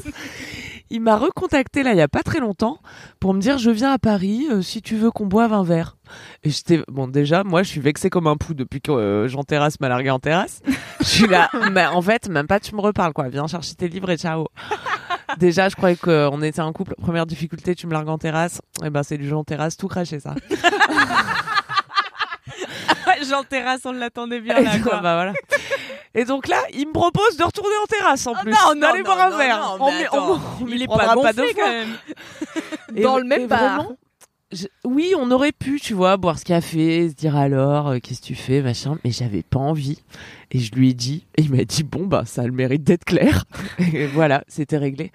il m'a recontacté là il y a pas très longtemps pour me dire je viens à Paris euh, si tu veux qu'on boive un verre. Et j'étais bon déjà moi je suis vexée comme un pou depuis que euh, Jean Terrasse m'a largué en terrasse. je suis là mais en fait même pas tu me reparles quoi, viens chercher tes livres et ciao. Déjà, je croyais qu'on était un couple. Première difficulté, tu me largues en terrasse. Et ben, c'est du Jean Terrasse tout craché, ça. Jean Terrasse, on l'attendait bien là, quoi. bah, voilà. Et donc là, il me propose de retourner en terrasse en Oh plus. non, D'aller non, boire un verre. On m'y Il est pas deux gonflé, fois. quand même. Et- Dans le même bar. je- oui, on aurait pu, tu vois, boire ce café, se dire alors, euh, qu'est-ce que tu fais, machin, mais j'avais pas envie. Et je lui ai dit, et il m'a dit, bon, bah, ça a le mérite d'être clair. Et voilà, c'était réglé.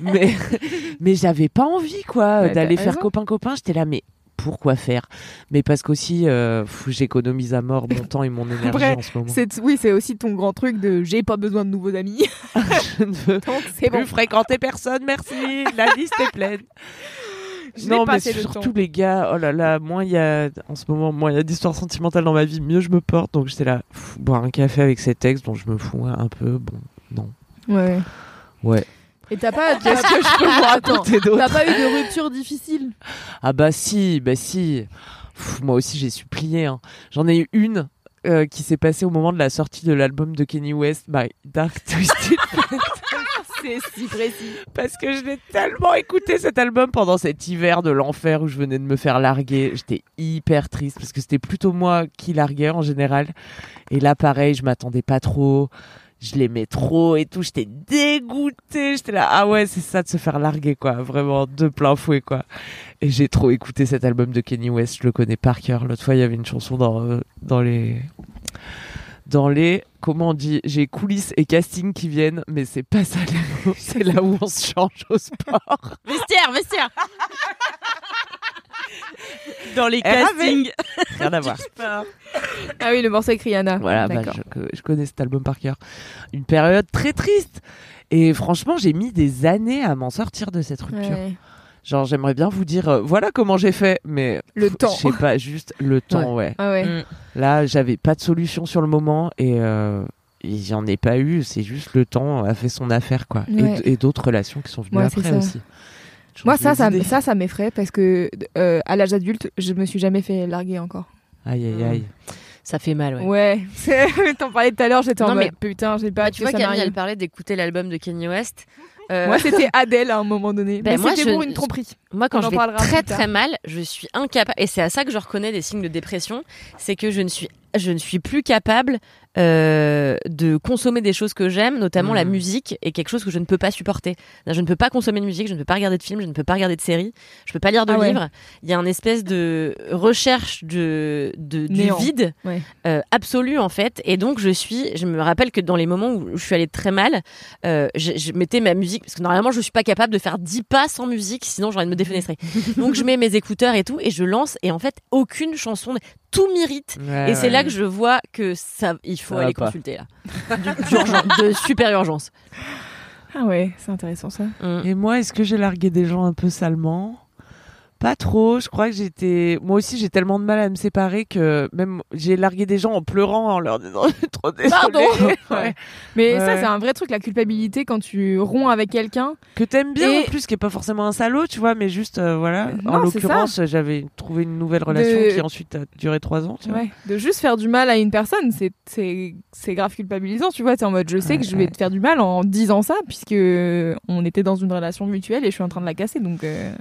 Mais, mais j'avais pas envie, quoi, Ouais, d'aller faire copain-copain. J'étais là, mais pourquoi faire Mais parce qu'aussi, euh, j'économise à mort mon temps et mon énergie Après, en ce moment. C'est, oui, c'est aussi ton grand truc de j'ai pas besoin de nouveaux amis. Je ne veux Donc plus bon. fréquenter personne, merci. La liste est pleine. Je non, mais le surtout les gars, oh là là, moins il y a, en ce moment, moins il y a d'histoires sentimentales dans ma vie, mieux je me porte. Donc j'étais là, pff, boire un café avec cet ex dont je me fous un peu, bon, non. Ouais. Ouais. Et t'as pas. Qu'est-ce que je peux vous Attends, raconter d'autre T'as pas eu de rupture difficile Ah bah si, bah si. Pff, moi aussi j'ai supplié. Hein. J'en ai eu une euh, qui s'est passée au moment de la sortie de l'album de Kenny West, by Dark Twisted C'est si précis. parce que je l'ai tellement écouté cet album pendant cet hiver de l'enfer où je venais de me faire larguer. J'étais hyper triste parce que c'était plutôt moi qui larguais en général. Et là, pareil, je m'attendais pas trop. Je l'aimais trop et tout. J'étais dégoûtée. J'étais là, ah ouais, c'est ça de se faire larguer, quoi. Vraiment, de plein fouet, quoi. Et j'ai trop écouté cet album de Kenny West. Je le connais par cœur. L'autre fois, il y avait une chanson dans, euh, dans les. Dans les. Comment on dit J'ai coulisses et casting qui viennent, mais c'est pas ça. C'est là où on se change au sport. Vestiaire, vestiaire. Dans les castings. Rien à voir. Ah oui, le morceau avec Rihanna. Voilà, bah, D'accord. je, connais cet album par cœur. Une période très triste. Et franchement, j'ai mis des années à m'en sortir de cette rupture. Ouais. Genre, j'aimerais bien vous dire, euh, voilà comment j'ai fait, mais Le pff, temps. Je sais pas, juste le temps, ouais. Ah ouais. Mm. Là, j'avais pas de solution sur le moment et euh, et j'en ai pas eu. C'est juste le temps a fait son affaire, quoi. Et Et, d'autres relations qui sont venues après ça. aussi. Moi, ça, ça, ça, ça m'effraie parce que euh, à l'âge adulte, je me suis jamais fait larguer encore. Aïe, aïe, aïe. Ça fait mal, ouais. Ouais. T'en parlais tout à l'heure, j'étais en mode mais- putain, j'ai pas. Bah, tu vois, Camille, elle parlait d'écouter l'album de Kanye West. Euh, Moi, c'était Adèle à un moment donné. Ben, mais moi, c'était je- pour une tromperie. Moi, quand On je vais très très mal, je suis incapable, et c'est à ça que je reconnais des signes de dépression, c'est que je ne suis, je ne suis plus capable euh, de consommer des choses que j'aime, notamment Mm. la musique, est quelque chose que je ne peux pas supporter. Je ne peux pas consommer de musique, je ne peux pas regarder de films, je ne peux pas regarder de séries, je peux pas lire de Ah ouais. livres. Il y a une espèce de recherche de, de du vide Ouais. euh, absolu en fait, et donc je suis, je me rappelle que dans les moments où je suis allée très mal, euh, je, je mettais ma musique parce que normalement je suis pas capable de faire 10 pas sans musique sinon j'aurais de me défenestrer. Donc je mets mes écouteurs et tout et je lance et en fait aucune chanson tout m'irrite Ouais, et c'est ouais. là que je vois que ça il faut Ça aller consulter là. De super urgence. Ah ouais, c'est intéressant ça. Mm. Et moi, est-ce que j'ai largué des gens un peu salement? Pas trop, je crois que j'étais. Moi aussi, j'ai tellement de mal à me séparer que même j'ai largué des gens en pleurant en leur disant trop désolé. Pardon. Ouais. Mais ça, c'est un vrai truc, la culpabilité quand tu romps avec quelqu'un. Que t'aimes bien Et- en plus, qui est pas forcément un salaud, tu vois, mais juste euh, voilà. Non, en l'occurrence, j'avais trouvé une nouvelle relation De- qui ensuite a duré trois ans. Tu vois. Ouais. De juste faire du mal à une personne, c'est grave culpabilisant, tu vois. T'es en mode, je sais que je vais te faire du mal en disant ça, puisque on était dans une relation mutuelle et je suis en train de la casser, donc. euh,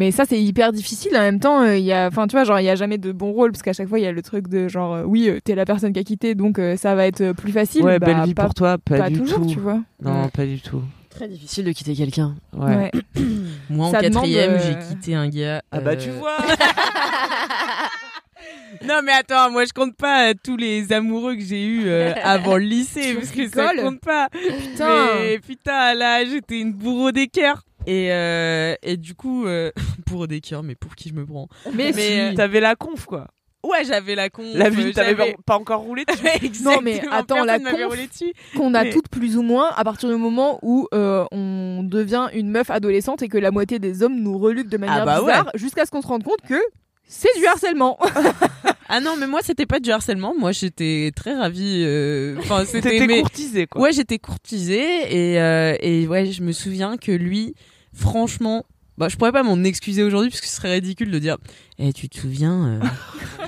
Mais ça, c'est hyper difficile. En même temps, euh, il y a, enfin, tu vois, genre, il y a jamais de bon rôle parce qu'à chaque fois, il y a le truc de genre, euh, oui, euh, t'es la personne qui a quitté, donc ça va être plus facile. Ouais, Bah, belle vie pas, pour toi, pas, pas du toujours, tout. tu vois. Non, Ouais. pas du tout. Très difficile de quitter quelqu'un. Ouais. Ouais. Moi, en Ça demande, quatrième, euh, j'ai quitté un gars. Ah bah tu vois. Non mais attends, moi je compte pas tous les amoureux que j'ai eu euh, avant le lycée Tu parce que ça compte pas. Putain. Mais putain, là j'étais une bourreau des cœurs. Et, euh, et du coup, euh, bourreau des cœurs, mais pour qui je me prends Mais, Mais, si. euh, T'avais la conf quoi. Ouais, j'avais la con. La vie, t'avais j'avais- pas encore roulé dessus. Non, mais attends, la conf- qu'on a Mais- toutes plus ou moins à partir du moment où euh, on devient une meuf adolescente et que la moitié des hommes nous reluquent de manière Ah bah bizarre jusqu'à ce qu'on se rende compte que c'est du harcèlement. Ah non, mais moi c'était pas du harcèlement. Moi j'étais très ravie. euh, Enfin, c'était mais- courtisé quoi. Ouais, j'étais courtisée et, euh, et ouais, je me souviens que lui, franchement, bah, je pourrais pas m'en excuser aujourd'hui parce que ce serait ridicule de dire Eh, tu te souviens euh,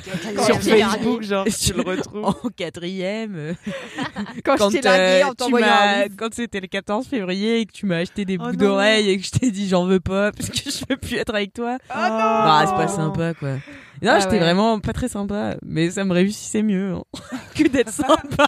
Sur. Facebook, genre, tu le retrouves. en quatrième euh, Quand, euh, en quand c'était le 14 février et que tu m'as acheté des Oh boucles d'oreilles et que je t'ai dit j'en veux pas parce que je veux plus être avec toi. Oh non Bah, c'est pas sympa quoi. Non, Ah j'étais ouais. vraiment pas très sympa, mais ça me réussissait mieux hein, que d'être sympa.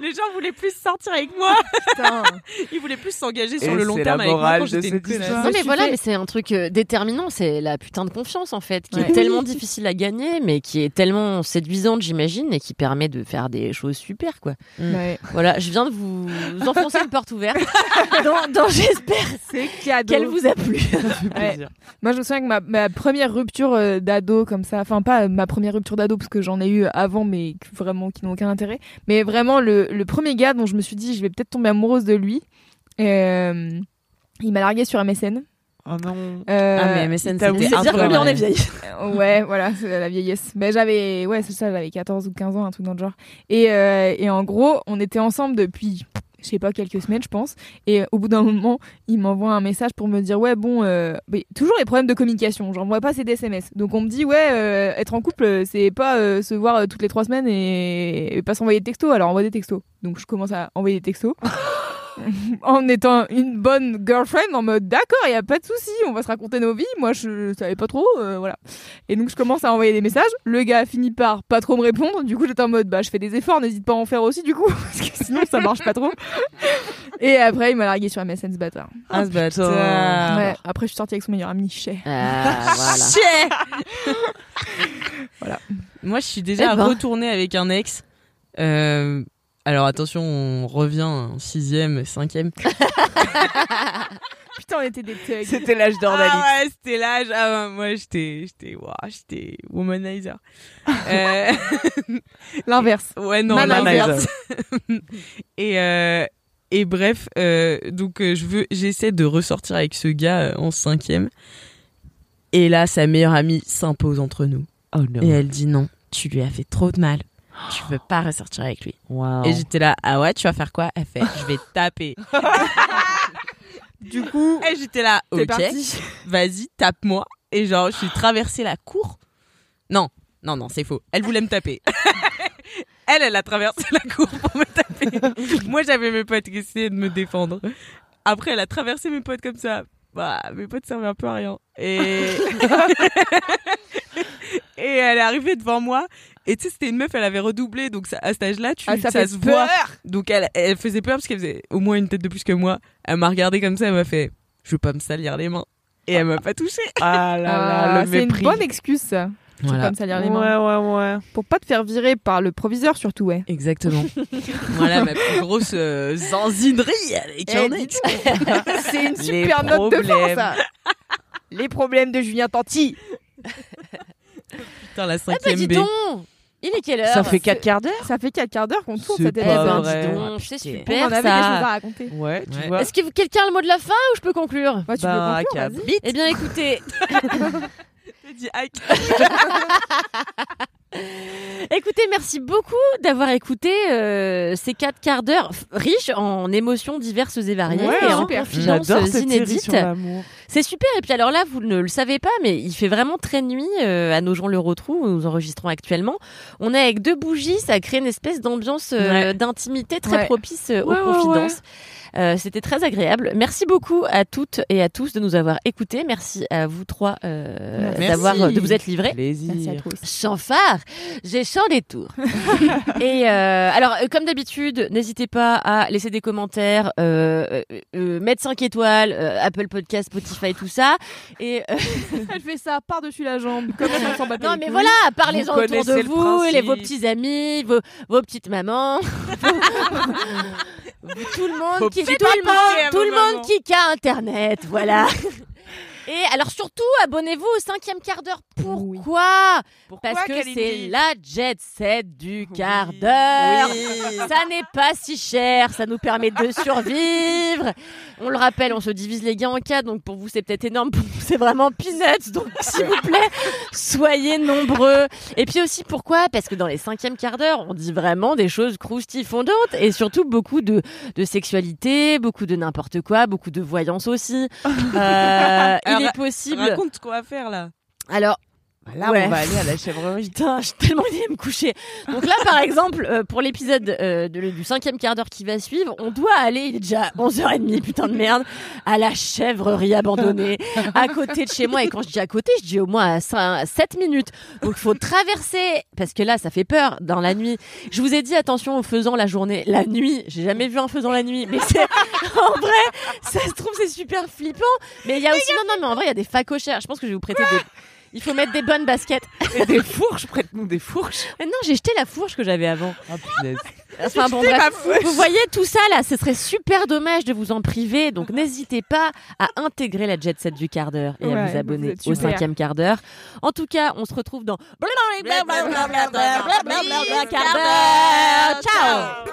Les gens voulaient plus sortir avec moi. Putain. Ils voulaient plus s'engager sur Et le long terme avec moi quand j'étais une. Non mais voilà, fait- mais c'est un truc euh, déterminant, c'est la putain de confiance en fait, qui Ouais. est tellement difficile à gagner, mais qui est tellement séduisante, j'imagine, et qui permet de faire des choses super quoi. Ouais. Voilà, je viens de vous enfoncer une porte ouverte, dont, dont j'espère C'est cadeau. qu'elle vous a plu. Ouais. Moi, je me souviens que ma, ma première rupture euh, d'ado comme ça, enfin pas ma première rupture d'ado parce que j'en ai eu avant, mais vraiment qui n'ont aucun intérêt. Mais vraiment le, le premier gars dont je me suis dit, je vais peut-être tomber amoureuse de lui. euh, il m'a largué sur MSN. Oh non. Euh, Ah mais MSN c'était dire peu combien on est vieille. Euh, ouais, voilà, c'est la vieillesse. Mais j'avais, ouais, c'est ça, j'avais 14 ou 15 ans, un truc dans le genre. Et, euh, et en gros, on était ensemble depuis, je sais pas, quelques semaines, je pense. Et au bout d'un moment, il m'envoie un message pour me dire, ouais, bon, euh, toujours les problèmes de communication. J'envoie pas ces SMS. Donc on me dit, ouais, euh, être en couple, c'est pas euh, se voir euh, toutes les trois semaines et, pas s'envoyer des textos. Alors envoie des textos. Donc je commence à envoyer des textos. en étant une bonne girlfriend en mode d'accord il y a pas de souci on va se raconter nos vies moi je savais pas trop euh, voilà et donc je commence à envoyer des messages le gars finit par pas trop me répondre du coup j'étais en mode bah je fais des efforts n'hésite pas à en faire aussi du coup parce que sinon ça marche pas trop et après il m'a largué sur MSN ce bâtard Ah, ce putain. bâtard. ouais après je suis sortie avec son meilleur ami Chez Ah, voilà. Chier Voilà. Moi, je suis déjà Eh ben. retournée avec un ex. Euh, alors attention, on revient en sixième, cinquième. putain on était des thugs C'était l'âge d'or. Ah ouais, c'était l'âge. Ah ouais, moi, j'étais, j'étais, ouah, j'étais womanizer. euh, l'inverse ouais, non, l'inverse. et euh, et bref, euh, donc je veux, j'essaie de ressortir avec ce gars euh, en cinquième. Et là, sa meilleure amie s'impose entre nous. Oh non. Et elle dit non, tu lui as fait trop de mal. Tu veux pas ressortir avec lui. Wow. Et j'étais là, ah ouais, tu vas faire quoi? Elle fait, je vais taper. du coup Et j'étais là, ok, vas-y, tape-moi. Et genre, je suis traversé la cour. Non, non, non, c'est faux. Elle voulait me taper. elle, elle a traversé la cour pour me taper. Moi, j'avais mes potes qui essayaient de me défendre. Après, elle a traversé mes potes comme ça. Bah, mes potes servaient un peu à rien. Et... Et elle est arrivée devant moi. Et tu sais, c'était une meuf, elle avait redoublé. Donc, ça- à cet âge-là, tu, ah, ça, ça se peur voit. Donc elle, elle faisait peur parce qu'elle faisait au moins une tête de plus que moi. Elle m'a regardé comme ça, elle m'a fait Je veux pas me salir les mains. Et elle m'a pas touché. Ah là là, Ah, le c'est une bonne excuse ça Tu peux pas me salir les Ouais, mains ouais, ouais. pour pas te faire virer par le proviseur surtout ouais Exactement. voilà ma plus grosse euh, zanzinerie avec. C'est une Les super note de fin, ça. Les problèmes de Julien Tanti. Putain, la Ah bah cinquième dis B. donc Il est quelle heure Ça fait 4 quarts d'heure Ça fait 4 quarts d'heure qu'on tourne cette Eh émission. ben, donc, c'est super On avait ça. des choses à raconter. Ouais, tu Ouais. vois. Est-ce que quelqu'un a le mot de la fin ou je peux conclure Bah, tu Bah, peux conclure. Eh bien, écoutez, écoutez, merci beaucoup d'avoir écouté euh, ces quatre quarts d'heure riches en émotions diverses et variées Ouais, et en super. confidences inédites. C'est super. Et puis alors là, vous ne le savez pas, mais il fait vraiment très nuit euh, à nos gens le retrou où nous enregistrons actuellement. On est avec deux bougies, ça crée une espèce d'ambiance euh, Ouais. d'intimité très Ouais. propice euh, Ouais, aux ouais, confidences. Euh, C'était très agréable. Merci beaucoup à toutes et à tous de nous avoir écoutés. Merci à vous trois euh, d'avoir de vous être livrés. Merci à Plaisir. aussi. Sans phare, j'ai chant des tours. et euh, alors, euh, comme d'habitude, n'hésitez pas à laisser des commentaires, euh, euh, euh, mettre 5 étoiles, euh, Apple Podcast, Spotify, tout ça. Et euh, Elle fait ça par-dessus la jambe, comme s'en non, mais voilà, parlez-en Vous autour de le vous, les, vos petits amis, vos, vos petites mamans. tout le monde qui, tout le monde, tout le monde qui a Internet, voilà. Et alors surtout, abonnez-vous au cinquième quart d'heure. Pourquoi? Pourquoi, Parce que c'est la jet set du quart d'heure. Ça n'est pas si cher, ça nous permet de survivre. On le rappelle, on se divise les gains en quatre, donc pour vous c'est peut-être énorme, pour nous c'est vraiment peanuts. Donc s'il vous plaît, soyez nombreux. Et puis aussi pourquoi? Parce que dans les cinquièmes quarts d'heure, on dit vraiment des choses croustifondantes et surtout beaucoup de, de sexualité, beaucoup de n'importe quoi, beaucoup de voyance aussi. Euh, il est possible. Raconte ce qu'on va faire là. Alors, Là, Ouais. on va aller à la chèvrerie. Putain, j'ai tellement envie de me coucher. Donc là, par exemple, euh, pour l'épisode euh, du cinquième quart d'heure qui va suivre, on doit aller, il est déjà 11h30, putain de merde, à la chèvrerie abandonnée, à côté de chez moi. Et quand je dis à côté, je dis au moins à 5, 7 minutes. Donc il faut traverser, parce que là, ça fait peur dans la nuit. Je vous ai dit, attention aux faisans la journée. La nuit, j'ai jamais vu un faisan la nuit, mais c'est, en vrai, ça se trouve, c'est super flippant. Mais il y a aussi, non, non, mais en vrai, il y a des facochères. Je pense que je vais vous prêter des... Il faut mettre des bonnes baskets. Et des fourches, prête-nous des fourches. Mais non, j'ai jeté la fourche que j'avais avant. Ah, punaise. Enfin bon, bref. Vous voyez tout ça là, ce serait super dommage de vous en priver. Donc n'hésitez pas à intégrer la jet set du quart d'heure et à Ouais, vous vous abonner au cinquième quart d'heure. En tout cas, on se retrouve dans quart d'heure. Ciao.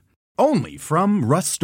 Only from Rust